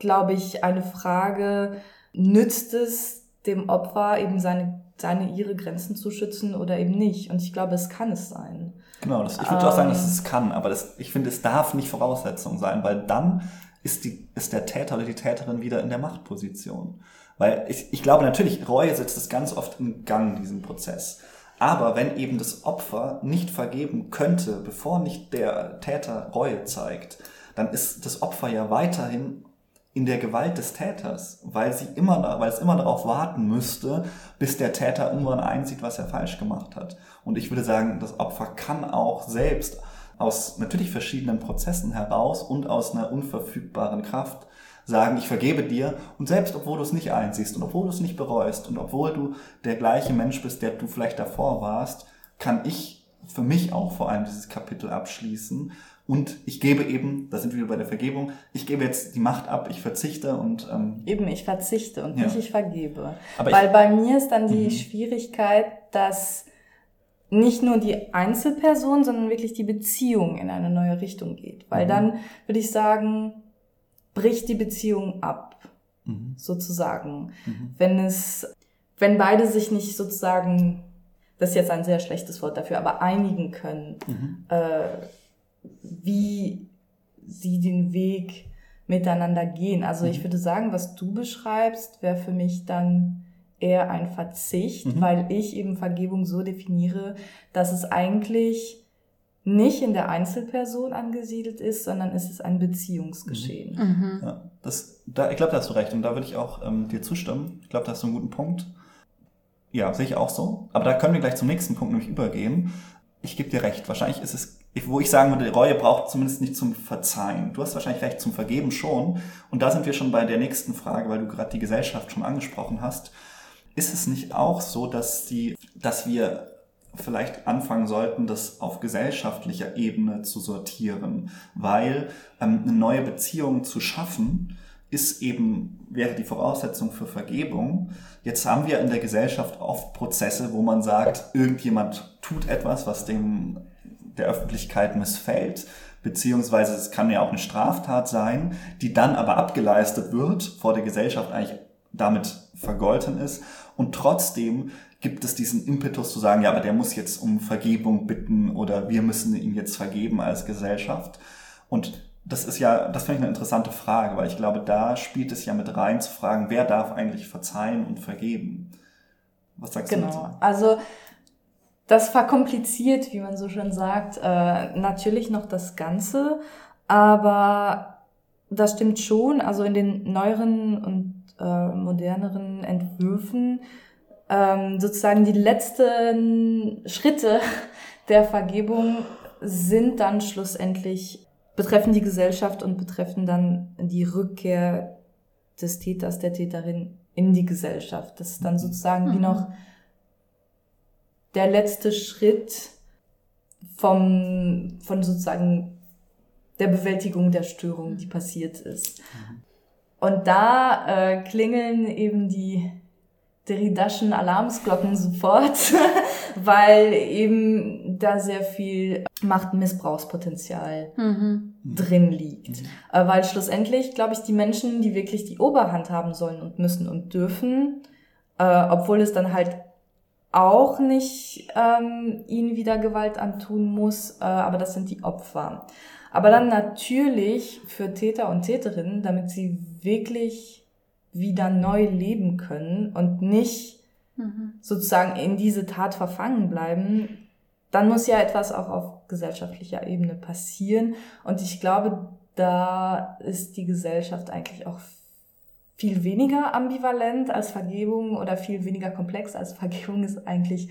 glaube ich, eine Frage, nützt es dem Opfer eben seine, seine, ihre Grenzen zu schützen oder eben nicht? Und ich glaube, es kann es sein. Genau, das, ich würde ähm, auch sagen, dass es kann, aber das, ich finde, es darf nicht Voraussetzung sein, weil dann ist, die, ist der Täter oder die Täterin wieder in der Machtposition. Weil ich, ich glaube natürlich, Reue setzt es ganz oft in Gang, diesen Prozess. Aber wenn eben das Opfer nicht vergeben könnte, bevor nicht der Täter Reue zeigt, dann ist das Opfer ja weiterhin in der Gewalt des Täters, weil sie immer, weil es immer darauf warten müsste, bis der Täter irgendwann einsieht, was er falsch gemacht hat. Und ich würde sagen, das Opfer kann auch selbst aus natürlich verschiedenen Prozessen heraus und aus einer unverfügbaren Kraft sagen, ich vergebe dir und selbst obwohl du es nicht einsiehst und obwohl du es nicht bereust und obwohl du der gleiche Mensch bist, der du vielleicht davor warst, kann ich für mich auch vor allem dieses Kapitel abschließen und ich gebe eben, da sind wir bei der Vergebung, ich gebe jetzt die Macht ab, ich verzichte und... Ähm, eben, ich verzichte und ja. nicht ich vergebe. Aber Weil ich, bei mir ist dann die mhm. Schwierigkeit, dass nicht nur die Einzelperson, sondern wirklich die Beziehung in eine neue Richtung geht. Weil mhm. dann würde ich sagen, bricht die Beziehung ab, mhm. sozusagen. Mhm. Wenn es, wenn beide sich nicht sozusagen, das ist jetzt ein sehr schlechtes Wort dafür, aber einigen können, mhm. äh, wie sie den Weg miteinander gehen. Also ich mhm. würde sagen, was du beschreibst, wäre für mich dann eher ein Verzicht, mhm. weil ich eben Vergebung so definiere, dass es eigentlich nicht in der Einzelperson angesiedelt ist, sondern es ist ein Beziehungsgeschehen. Mhm. mhm. Ja, das, da, ich glaube, da hast du recht und da würde ich auch ähm, dir zustimmen. Ich glaube, da hast du einen guten Punkt. Ja, sehe ich auch so. Aber da können wir gleich zum nächsten Punkt nämlich übergehen ich gebe dir recht, wahrscheinlich ist es, wo ich sagen würde, Reue braucht zumindest nicht zum Verzeihen. Du hast wahrscheinlich recht, zum Vergeben schon. Und da sind wir schon bei der nächsten Frage, weil du gerade die Gesellschaft schon angesprochen hast. Ist es nicht auch so, dass die, dass wir vielleicht anfangen sollten, das auf gesellschaftlicher Ebene zu sortieren, weil ähm, eine neue Beziehung zu schaffen, ist eben, wäre die Voraussetzung für Vergebung. Jetzt haben wir in der Gesellschaft oft Prozesse, wo man sagt, irgendjemand tut etwas, was dem der Öffentlichkeit missfällt, beziehungsweise es kann ja auch eine Straftat sein, die dann aber abgeleistet wird, vor der Gesellschaft eigentlich damit vergolten ist. Und trotzdem gibt es diesen Impetus zu sagen, ja, aber der muss jetzt um Vergebung bitten oder wir müssen ihn jetzt vergeben als Gesellschaft. Und das ist ja, das finde ich eine interessante Frage, weil ich glaube, da spielt es ja mit rein zu fragen, wer darf eigentlich verzeihen und vergeben? Was sagst genau. du dazu? Genau. Also das verkompliziert, wie man so schön sagt, äh, natürlich noch das Ganze, aber das stimmt schon. Also in den neueren und äh, moderneren Entwürfen ähm, sozusagen die letzten Schritte [LAUGHS] der Vergebung sind dann schlussendlich betreffen die Gesellschaft und betreffen dann die Rückkehr des Täters, der Täterin in die Gesellschaft. Das ist dann sozusagen mhm. wie noch der letzte Schritt vom, von sozusagen der Bewältigung der Störung, die passiert ist. Mhm. Und da äh, klingeln eben die Derridaschen Alarmsglocken sofort, [LAUGHS] weil eben da sehr viel Machtmissbrauchspotenzial mhm. drin liegt. Mhm. Äh, weil schlussendlich, glaube ich, die Menschen, die wirklich die Oberhand haben sollen und müssen und dürfen, äh, obwohl es dann halt auch nicht ähm, ihnen wieder Gewalt antun muss, äh, aber das sind die Opfer. Aber dann natürlich für Täter und Täterinnen, damit sie wirklich wieder neu leben können und nicht mhm. sozusagen in diese Tat verfangen bleiben, dann muss ja etwas auch auf gesellschaftlicher Ebene passieren. Und ich glaube, da ist die Gesellschaft eigentlich auch viel weniger ambivalent als Vergebung oder viel weniger komplex als Vergebung es eigentlich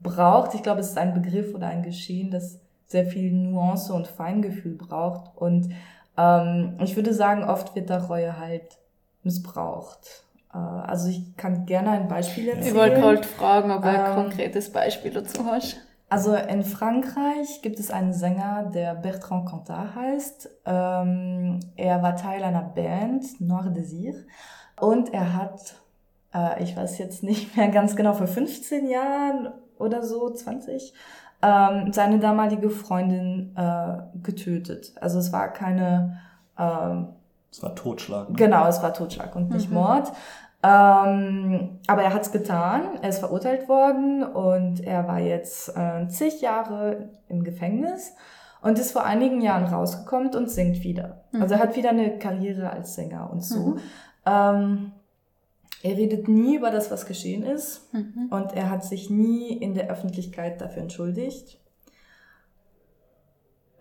braucht. Ich glaube, es ist ein Begriff oder ein Geschehen, das sehr viel Nuance und Feingefühl braucht. Und ähm, ich würde sagen, oft wird da Reue halt missbraucht. Äh, also ich kann gerne ein Beispiel erzählen. Ich wollte halt fragen, ob du ein ähm, konkretes Beispiel dazu hast. Also in Frankreich gibt es einen Sänger, der Bertrand Cantat heißt. Ähm, er war Teil einer Band, Noir Désir. Und er hat, äh, ich weiß jetzt nicht mehr ganz genau, vor 15 Jahren oder so, 20, ähm, seine damalige Freundin äh, getötet. Also es war keine ähm, es war Totschlag. Ne? Genau, es war Totschlag und nicht mhm. Mord. Ähm, aber er hat es getan, er ist verurteilt worden und er war jetzt äh, zig Jahre im Gefängnis und ist vor einigen Jahren rausgekommen und singt wieder. Mhm. Also er hat wieder eine Karriere als Sänger und so. Mhm. Ähm, er redet nie über das, was geschehen ist mhm. und er hat sich nie in der Öffentlichkeit dafür entschuldigt.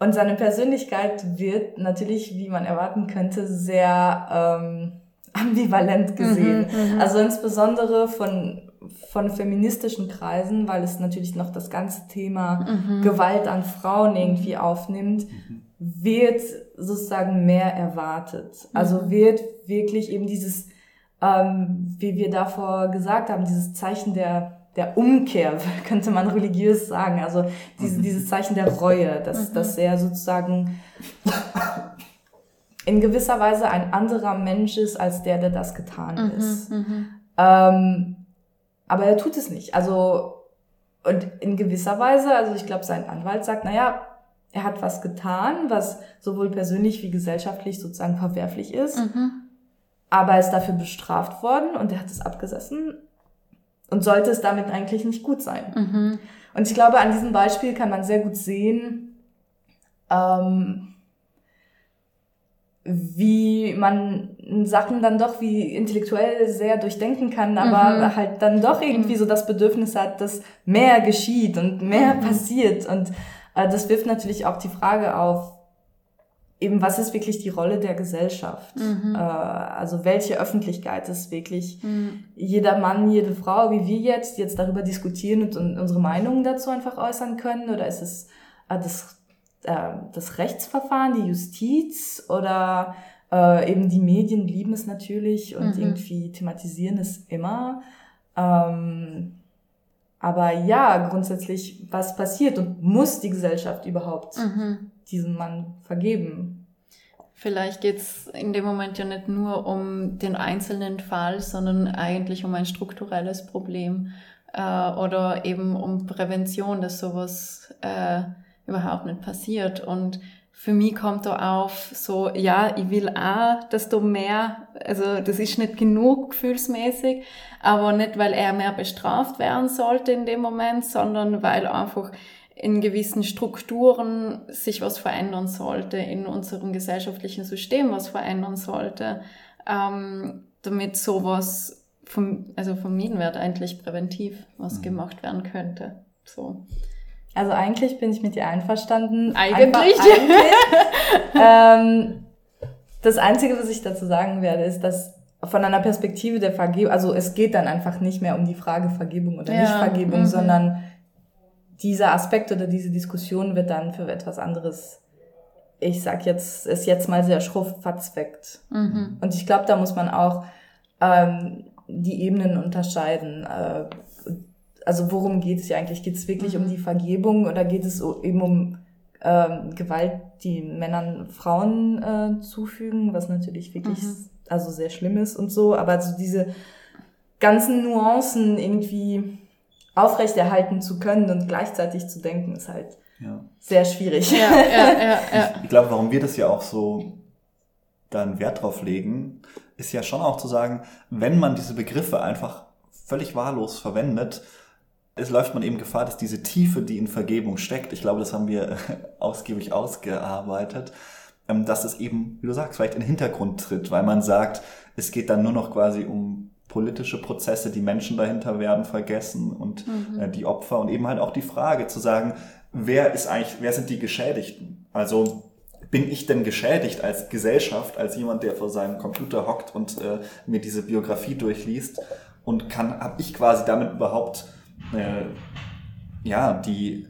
Und seine Persönlichkeit wird natürlich, wie man erwarten könnte, sehr ähm, [LAUGHS] ambivalent gesehen. Mhm, mhm, also insbesondere von, von feministischen Kreisen, weil es natürlich noch das ganze Thema mhm. Gewalt an Frauen irgendwie aufnimmt, mhm. wird sozusagen mehr erwartet. Also mhm. wird wirklich eben dieses, ähm, wie wir davor gesagt haben, dieses Zeichen der der Umkehr, [LAUGHS] könnte man religiös sagen. Also diese, mhm. dieses Zeichen der Reue, dass, mhm. dass er sozusagen in gewisser Weise ein anderer Mensch ist als der, der das getan mhm. ist. Mhm. Ähm, aber er tut es nicht. Also, und in gewisser Weise, also ich glaube, sein Anwalt sagt, naja, er hat was getan, was sowohl persönlich wie gesellschaftlich sozusagen verwerflich ist. Mhm. Aber er ist dafür bestraft worden und er hat es abgesessen und sollte es damit eigentlich nicht gut sein. Mhm. Und ich glaube, an diesem Beispiel kann man sehr gut sehen, ähm, wie man Sachen dann doch wie intellektuell sehr durchdenken kann, aber mhm. halt dann doch irgendwie so das Bedürfnis hat, dass mehr geschieht und mehr mhm. passiert. Und äh, das wirft natürlich auch die Frage auf, eben, was ist wirklich die Rolle der Gesellschaft? Mhm. Äh, also welche Öffentlichkeit ist wirklich mhm. jeder Mann, jede Frau, wie wir jetzt, jetzt darüber diskutieren und, und unsere Meinungen dazu einfach äußern können? Oder ist es äh, das, äh, das Rechtsverfahren, die Justiz oder äh, eben die Medien lieben es natürlich und mhm. irgendwie thematisieren es immer. Ähm, aber ja, grundsätzlich, was passiert und muss die Gesellschaft überhaupt mhm. diesem Mann vergeben? Vielleicht geht's in dem Moment ja nicht nur um den einzelnen Fall, sondern eigentlich um ein strukturelles Problem äh, oder eben um Prävention, dass sowas äh, überhaupt nicht passiert. Und für mich kommt da auf so, ja, ich will auch, dass du mehr, also das ist nicht genug gefühlsmäßig, aber nicht, weil er mehr bestraft werden sollte in dem Moment, sondern weil einfach in gewissen Strukturen sich was verändern sollte, in unserem gesellschaftlichen System was verändern sollte, ähm, damit sowas vom, also vermieden wird, eigentlich präventiv was mhm. gemacht werden könnte. So. Also eigentlich bin ich mit dir einverstanden. Eigentlich? eigentlich. [LAUGHS] ähm, das Einzige, was ich dazu sagen werde, ist, dass von einer Perspektive der Vergebung, also es geht dann einfach nicht mehr um die Frage Vergebung oder ja. Nicht-Vergebung, mhm. sondern dieser Aspekt oder diese Diskussion wird dann für etwas anderes, ich sag jetzt, ist jetzt mal sehr schruff verzweckt. Mhm. Und ich glaube, da muss man auch ähm, die Ebenen unterscheiden. Äh, also worum geht es hier eigentlich? Geht es wirklich mhm. um die Vergebung oder geht es eben um ähm, Gewalt, die Männern Frauen äh, zufügen, was natürlich wirklich mhm. also sehr schlimm ist und so, aber so diese ganzen Nuancen irgendwie aufrechterhalten zu können und gleichzeitig zu denken, ist halt ja. sehr schwierig. Ja, ja, ja, [LAUGHS] ja. Ich, ich glaube, warum wir das ja auch so dann Wert drauf legen, ist ja schon auch zu sagen, wenn man diese Begriffe einfach völlig wahllos verwendet, es läuft man eben Gefahr, dass diese Tiefe, die in Vergebung steckt, ich glaube, das haben wir [LAUGHS] ausgiebig ausgearbeitet, ähm, dass es eben, wie du sagst, vielleicht in den Hintergrund tritt, weil man sagt, es geht dann nur noch quasi um politische Prozesse, die Menschen dahinter werden vergessen und mhm. äh, die Opfer und eben halt auch die Frage zu sagen, wer ist eigentlich, wer sind die Geschädigten? Also bin ich denn geschädigt als Gesellschaft, als jemand, der vor seinem Computer hockt und äh, mir diese Biografie durchliest und kann, habe ich quasi damit überhaupt äh, ja die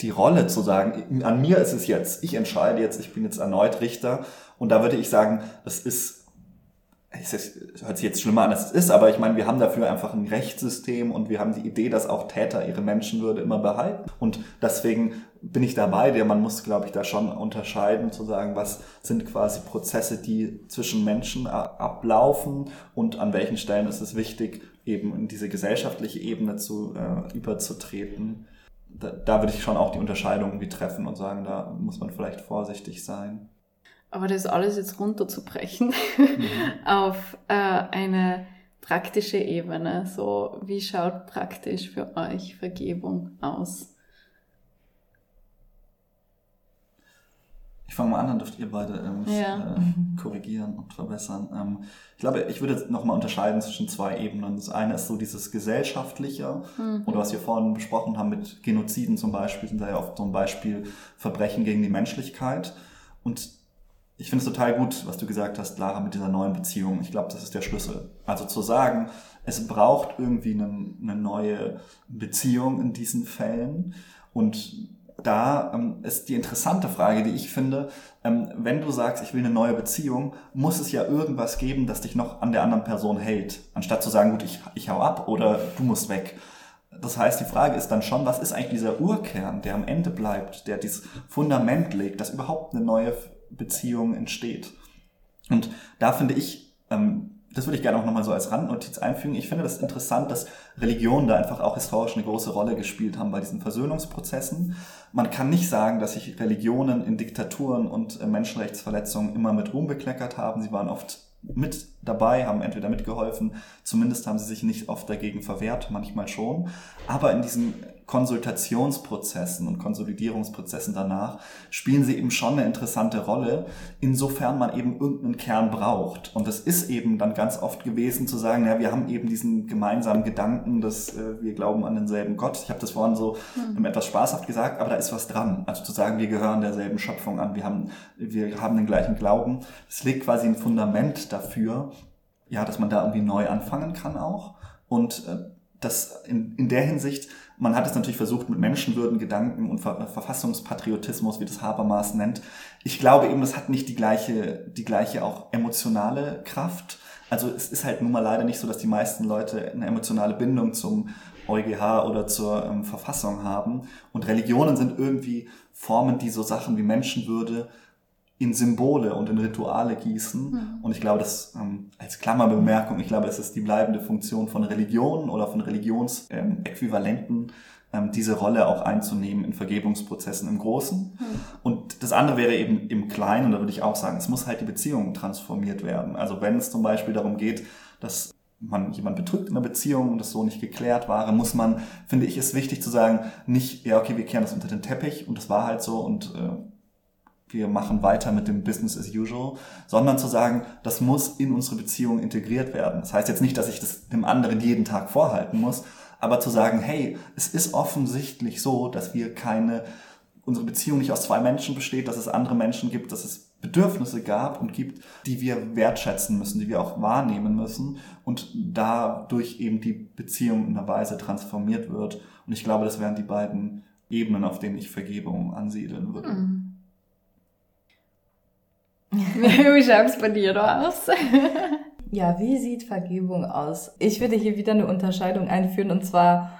die Rolle zu sagen, an mir ist es jetzt, ich entscheide jetzt, ich bin jetzt erneut Richter und da würde ich sagen, das ist es hört sich jetzt schlimmer an, als es ist, aber ich meine, wir haben dafür einfach ein Rechtssystem und wir haben die Idee, dass auch Täter ihre Menschenwürde immer behalten. Und deswegen bin ich dabei, der man muss, glaube ich, da schon unterscheiden, zu sagen, was sind quasi Prozesse, die zwischen Menschen ablaufen und an welchen Stellen ist es wichtig, eben in diese gesellschaftliche Ebene zu äh, überzutreten. Da, da würde ich schon auch die Unterscheidung irgendwie treffen und sagen, da muss man vielleicht vorsichtig sein. Aber das alles jetzt runterzubrechen mhm. [LAUGHS] auf äh, eine praktische Ebene. So, wie schaut praktisch für euch Vergebung aus? Ich fange mal an, dann dürft ihr beide ähm, ja. äh, [LAUGHS] korrigieren und verbessern. Ähm, ich glaube, ich würde nochmal unterscheiden zwischen zwei Ebenen. Das eine ist so dieses gesellschaftliche, mhm. oder was wir vorhin besprochen haben mit Genoziden zum Beispiel, sind da ja oft so ein Beispiel Verbrechen gegen die Menschlichkeit. Und ich finde es total gut, was du gesagt hast, Lara, mit dieser neuen Beziehung. Ich glaube, das ist der Schlüssel. Also zu sagen, es braucht irgendwie eine, eine neue Beziehung in diesen Fällen. Und da ähm, ist die interessante Frage, die ich finde, ähm, wenn du sagst, ich will eine neue Beziehung, muss es ja irgendwas geben, das dich noch an der anderen Person hält. Anstatt zu sagen, gut, ich, ich hau ab oder du musst weg. Das heißt, die Frage ist dann schon, was ist eigentlich dieser Urkern, der am Ende bleibt, der dieses Fundament legt, dass überhaupt eine neue Beziehung entsteht. Und da finde ich, ähm, das würde ich gerne auch nochmal so als Randnotiz einfügen. Ich finde das interessant, dass Religionen da einfach auch historisch eine große Rolle gespielt haben bei diesen Versöhnungsprozessen. Man kann nicht sagen, dass sich Religionen in Diktaturen und äh, Menschenrechtsverletzungen immer mit Ruhm bekleckert haben. Sie waren oft mit dabei, haben entweder mitgeholfen, zumindest haben sie sich nicht oft dagegen verwehrt, manchmal schon. Aber in diesen Konsultationsprozessen und Konsolidierungsprozessen danach spielen sie eben schon eine interessante Rolle, insofern man eben irgendeinen Kern braucht. Und das ist eben dann ganz oft gewesen zu sagen, ja, wir haben eben diesen gemeinsamen Gedanken, dass äh, wir glauben an denselben Gott. Ich habe das vorhin so mhm. etwas spaßhaft gesagt, aber da ist was dran. Also zu sagen, wir gehören derselben Schöpfung an, wir haben, wir haben den gleichen Glauben. Es legt quasi ein Fundament dafür, ja, dass man da irgendwie neu anfangen kann auch. Und äh, das in, in der Hinsicht, man hat es natürlich versucht mit Menschenwürden, Gedanken und Ver Verfassungspatriotismus, wie das Habermas nennt. Ich glaube eben, das hat nicht die gleiche, die gleiche auch emotionale Kraft. Also es ist halt nun mal leider nicht so, dass die meisten Leute eine emotionale Bindung zum EuGH oder zur ähm, Verfassung haben. Und Religionen sind irgendwie Formen, die so Sachen wie Menschenwürde in Symbole und in Rituale gießen. Mhm. Und ich glaube, das ähm, als Klammerbemerkung, ich glaube, es ist die bleibende Funktion von Religionen oder von Religionsäquivalenten, ähm, diese Rolle auch einzunehmen in Vergebungsprozessen im Großen. Mhm. Und das andere wäre eben im Kleinen, und da würde ich auch sagen, es muss halt die Beziehung transformiert werden. Also wenn es zum Beispiel darum geht, dass man jemand betrügt in einer Beziehung und das so nicht geklärt war, muss man, finde ich, ist wichtig zu sagen, nicht, ja, okay, wir kehren das unter den Teppich und das war halt so und äh, wir machen weiter mit dem Business as usual, sondern zu sagen, das muss in unsere Beziehung integriert werden. Das heißt jetzt nicht, dass ich das dem anderen jeden Tag vorhalten muss, aber zu sagen, hey, es ist offensichtlich so, dass wir keine, unsere Beziehung nicht aus zwei Menschen besteht, dass es andere Menschen gibt, dass es Bedürfnisse gab und gibt, die wir wertschätzen müssen, die wir auch wahrnehmen müssen und dadurch eben die Beziehung in einer Weise transformiert wird. Und ich glaube, das wären die beiden Ebenen, auf denen ich Vergebung ansiedeln würde. Mhm. Wie schaut es bei dir aus? [LAUGHS] ja, wie sieht Vergebung aus? Ich würde hier wieder eine Unterscheidung einführen und zwar,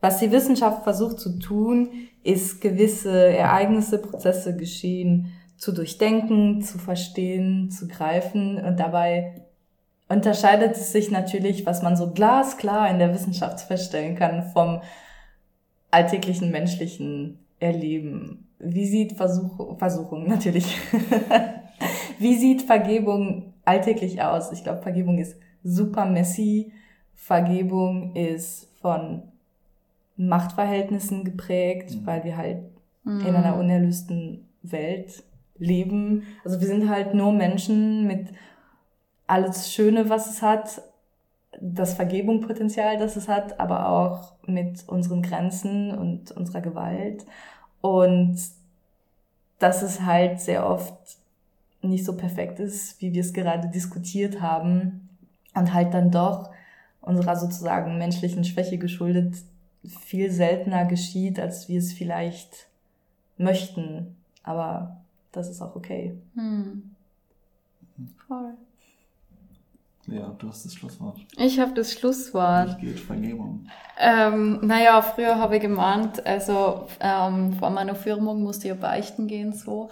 was die Wissenschaft versucht zu tun, ist gewisse Ereignisse, Prozesse geschehen, zu durchdenken, zu verstehen, zu greifen und dabei unterscheidet es sich natürlich, was man so glasklar in der Wissenschaft feststellen kann, vom alltäglichen menschlichen Erleben. Wie sieht Versuch, Versuchung natürlich [LAUGHS] Wie sieht Vergebung alltäglich aus? Ich glaube, Vergebung ist super messy. Vergebung ist von Machtverhältnissen geprägt, mhm. weil wir halt mhm. in einer unerlösten Welt leben. Also wir sind halt nur Menschen mit alles Schöne, was es hat, das Vergebungspotenzial, das es hat, aber auch mit unseren Grenzen und unserer Gewalt. Und das ist halt sehr oft nicht so perfekt ist, wie wir es gerade diskutiert haben und halt dann doch unserer sozusagen menschlichen Schwäche geschuldet viel seltener geschieht, als wir es vielleicht möchten. Aber das ist auch okay. Hm. Voll. Ja, du hast das Schlusswort. Ich habe das Schlusswort. Wie geht Vergebung? Ähm, naja, früher habe ich gemeint, also ähm, vor meiner Firmung musste ich ja beichten gehen so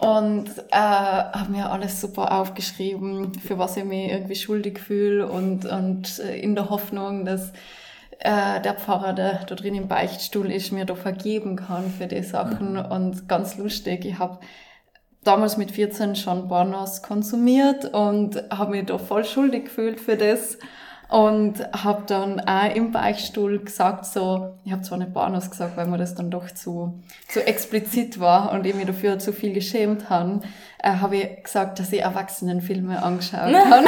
und äh, habe mir alles super aufgeschrieben, für was ich mich irgendwie schuldig fühle und, und äh, in der Hoffnung, dass äh, der Pfarrer, der da drin im Beichtstuhl ist, mir da vergeben kann für die Sachen. Mhm. Und ganz lustig, ich habe damals mit 14 schon Pornos konsumiert und habe mich da voll schuldig gefühlt für das und habe dann auch im Beichtstuhl gesagt so, ich habe zwar nicht Bahnhof gesagt, weil mir das dann doch zu, zu explizit war und ich mich dafür zu viel geschämt habe, äh, habe ich gesagt, dass ich Erwachsenenfilme angeschaut [LAUGHS] habe.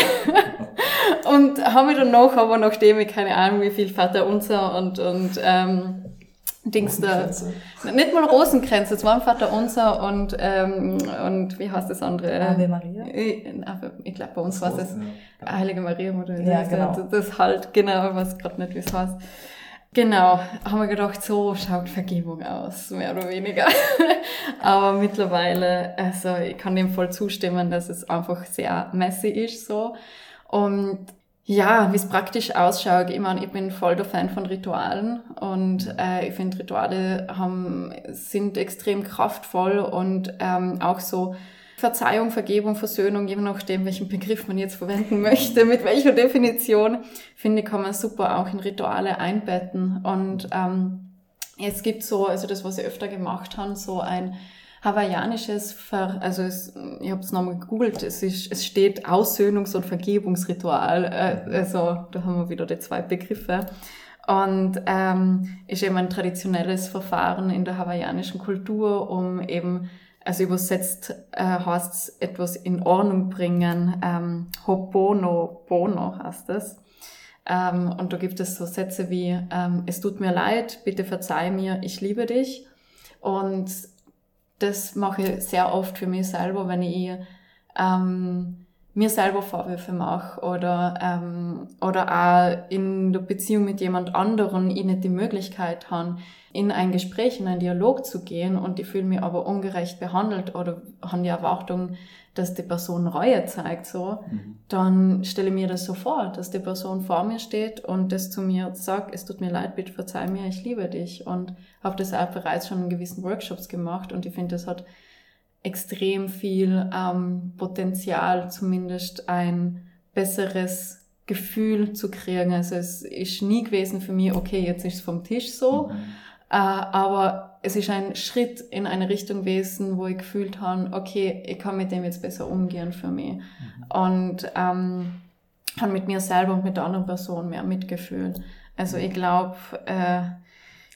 und habe mich dann noch, aber nachdem ich keine Ahnung, wie viel Vater unser und, und ähm, Dings da. Nicht mal Rosenkränze, es war ein Vater unser und, ähm, und wie heißt das andere? Ave Maria. Ich, ich glaube, bei uns war es ja. Heilige Maria oder ja, genau. das, das halt, genau, weiß gerade nicht, wie es heißt. Genau, haben wir gedacht, so schaut Vergebung aus, mehr oder weniger. [LAUGHS] Aber mittlerweile, also ich kann dem voll zustimmen, dass es einfach sehr messy ist so. Und ja, wie es praktisch ausschaut. Ich meine, ich bin voll der Fan von Ritualen und äh, ich finde Rituale haben, sind extrem kraftvoll und ähm, auch so Verzeihung, Vergebung, Versöhnung, je nachdem, welchen Begriff man jetzt verwenden [LAUGHS] möchte, mit welcher Definition, finde ich, kann man super auch in Rituale einbetten. Und ähm, es gibt so, also das, was ich öfter gemacht habe, so ein hawaiianisches, Ver also es, ich habe es nochmal gegoogelt, es, ist, es steht Aussöhnungs- und Vergebungsritual, äh, also da haben wir wieder die zwei Begriffe. Und ähm, ist eben ein traditionelles Verfahren in der hawaiianischen Kultur, um eben, also übersetzt äh, heißt es etwas in Ordnung bringen. Ähm, Hopono Bono heißt es. Ähm, und da gibt es so Sätze wie, ähm, es tut mir leid, bitte verzeih mir, ich liebe dich. Und das mache ich sehr oft für mich selber, wenn ich ähm, mir selber Vorwürfe mache oder, ähm, oder auch in der Beziehung mit jemand anderen ich nicht die Möglichkeit habe, in ein Gespräch, in einen Dialog zu gehen und ich fühle mich aber ungerecht behandelt oder habe die Erwartung, dass die Person Reue zeigt, so, mhm. dann stelle ich mir das so vor, dass die Person vor mir steht und das zu mir sagt, es tut mir leid, bitte verzeih mir, ich liebe dich und habe das auch bereits schon in gewissen Workshops gemacht und ich finde, das hat extrem viel ähm, Potenzial, zumindest ein besseres Gefühl zu kriegen. Also es ist nie gewesen für mich, okay, jetzt ist es vom Tisch so, mhm. äh, aber es ist ein Schritt in eine Richtung gewesen, wo ich gefühlt habe, okay, ich kann mit dem jetzt besser umgehen für mich. Mhm. Und ähm, habe mit mir selber und mit der anderen Person mehr Mitgefühl. Also ich glaube, äh,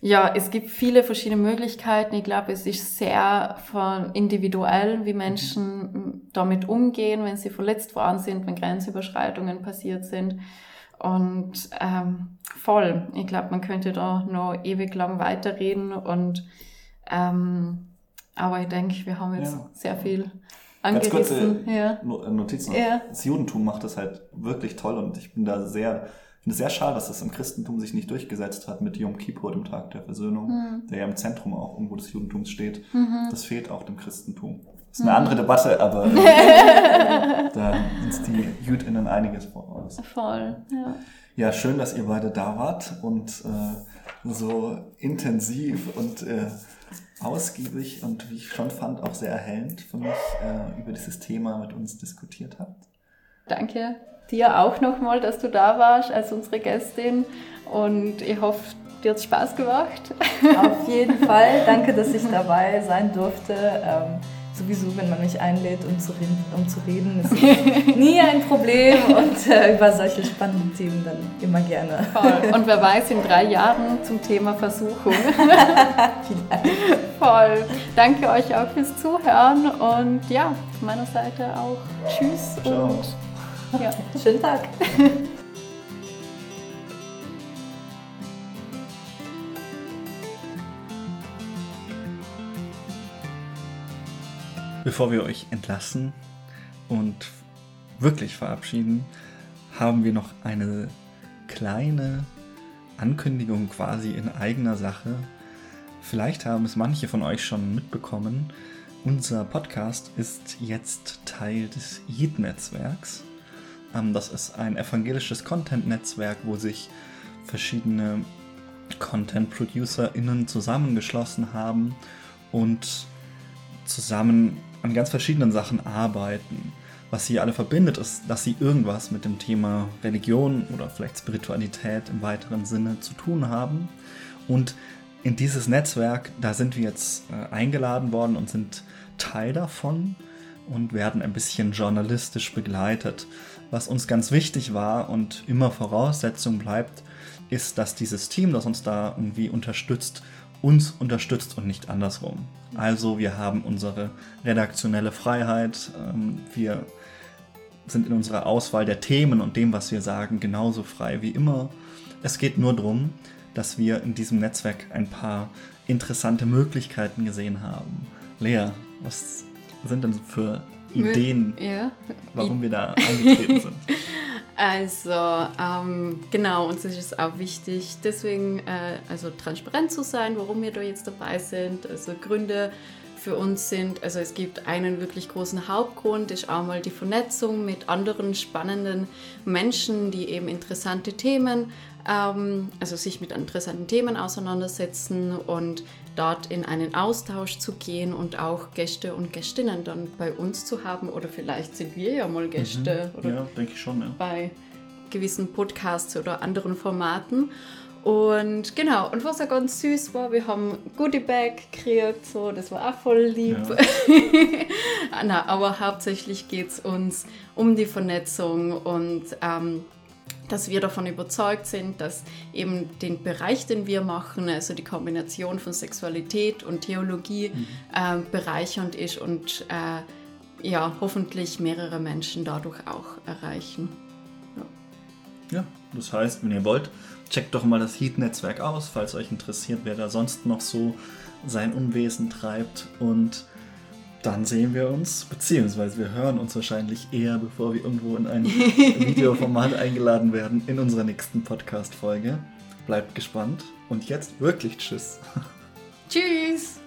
ja, es gibt viele verschiedene Möglichkeiten. Ich glaube, es ist sehr von individuell, wie Menschen damit umgehen, wenn sie verletzt worden sind, wenn Grenzüberschreitungen passiert sind. Und ähm, voll. Ich glaube, man könnte da noch ewig lang weiterreden. Und ähm, aber ich denke, wir haben jetzt ja. sehr viel angerissen. Ganz kurze ja. Notizen. Ja. Das Judentum macht das halt wirklich toll und ich bin da sehr finde es sehr schade, dass das im Christentum sich nicht durchgesetzt hat mit Yom Kippur, dem Tag der Versöhnung, mhm. der ja im Zentrum auch irgendwo des Judentums steht. Mhm. Das fehlt auch dem Christentum. Das ist eine mhm. andere Debatte, aber [LAUGHS] äh, da sind die JüdInnen einiges voraus. Voll, ja. Ja, schön, dass ihr beide da wart und äh, so intensiv und äh, ausgiebig und wie ich schon fand, auch sehr erhellend für mich äh, über dieses Thema mit uns diskutiert habt. Danke dir auch nochmal, dass du da warst als unsere Gästin und ich hoffe, dir hat Spaß gemacht. Auf jeden Fall. Danke, dass ich dabei sein durfte. Ähm, sowieso, wenn man mich einlädt, um zu reden, um zu reden ist [LAUGHS] nie ein Problem und äh, über solche spannenden Themen dann immer gerne. Voll. Und wer weiß, in drei Jahren zum Thema Versuchung. [LAUGHS] Voll. Danke euch auch fürs Zuhören und ja, von meiner Seite auch Tschüss Ciao. und ja, schönen Tag. Bevor wir euch entlassen und wirklich verabschieden, haben wir noch eine kleine Ankündigung quasi in eigener Sache. Vielleicht haben es manche von euch schon mitbekommen. Unser Podcast ist jetzt Teil des Yid-Netzwerks. Ähm, das ist ein evangelisches Content-Netzwerk, wo sich verschiedene Content-ProducerInnen zusammengeschlossen haben und zusammen an ganz verschiedenen Sachen arbeiten. Was sie alle verbindet, ist, dass sie irgendwas mit dem Thema Religion oder vielleicht Spiritualität im weiteren Sinne zu tun haben. Und in dieses Netzwerk, da sind wir jetzt äh, eingeladen worden und sind Teil davon und werden ein bisschen journalistisch begleitet. Was uns ganz wichtig war und immer Voraussetzung bleibt, ist, dass dieses Team, das uns da irgendwie unterstützt, uns unterstützt und nicht andersrum. Also wir haben unsere redaktionelle Freiheit, ähm, wir sind in unserer Auswahl der Themen und dem, was wir sagen, genauso frei wie immer. Es geht nur darum, dass wir in diesem Netzwerk ein paar interessante Möglichkeiten gesehen haben. Lea, was sind denn für Ideen, ja. warum wir da angetreten sind? [LAUGHS] Also ähm, genau, uns ist es auch wichtig, deswegen äh, also transparent zu sein, warum wir da jetzt dabei sind. Also Gründe für uns sind, also es gibt einen wirklich großen Hauptgrund, ist auch mal die Vernetzung mit anderen spannenden Menschen, die eben interessante Themen, ähm, also sich mit interessanten Themen auseinandersetzen und dort in einen Austausch zu gehen und auch Gäste und Gästinnen dann bei uns zu haben. Oder vielleicht sind wir ja mal Gäste mhm. ja, denke ich schon, ja. bei gewissen Podcasts oder anderen Formaten. Und genau, und was auch ganz süß war, wir haben Goodie Bag gekriegt, so, das war auch voll lieb. Ja. [LAUGHS] Na, aber hauptsächlich geht es uns um die Vernetzung und ähm, dass wir davon überzeugt sind, dass eben den Bereich, den wir machen, also die Kombination von Sexualität und Theologie, mhm. äh, bereichernd ist und äh, ja, hoffentlich mehrere Menschen dadurch auch erreichen. Ja. ja, das heißt, wenn ihr wollt, checkt doch mal das Heat-Netzwerk aus, falls euch interessiert, wer da sonst noch so sein Unwesen treibt und dann sehen wir uns, beziehungsweise wir hören uns wahrscheinlich eher, bevor wir irgendwo in ein [LAUGHS] Videoformat eingeladen werden, in unserer nächsten Podcast-Folge. Bleibt gespannt und jetzt wirklich Tschüss. Tschüss!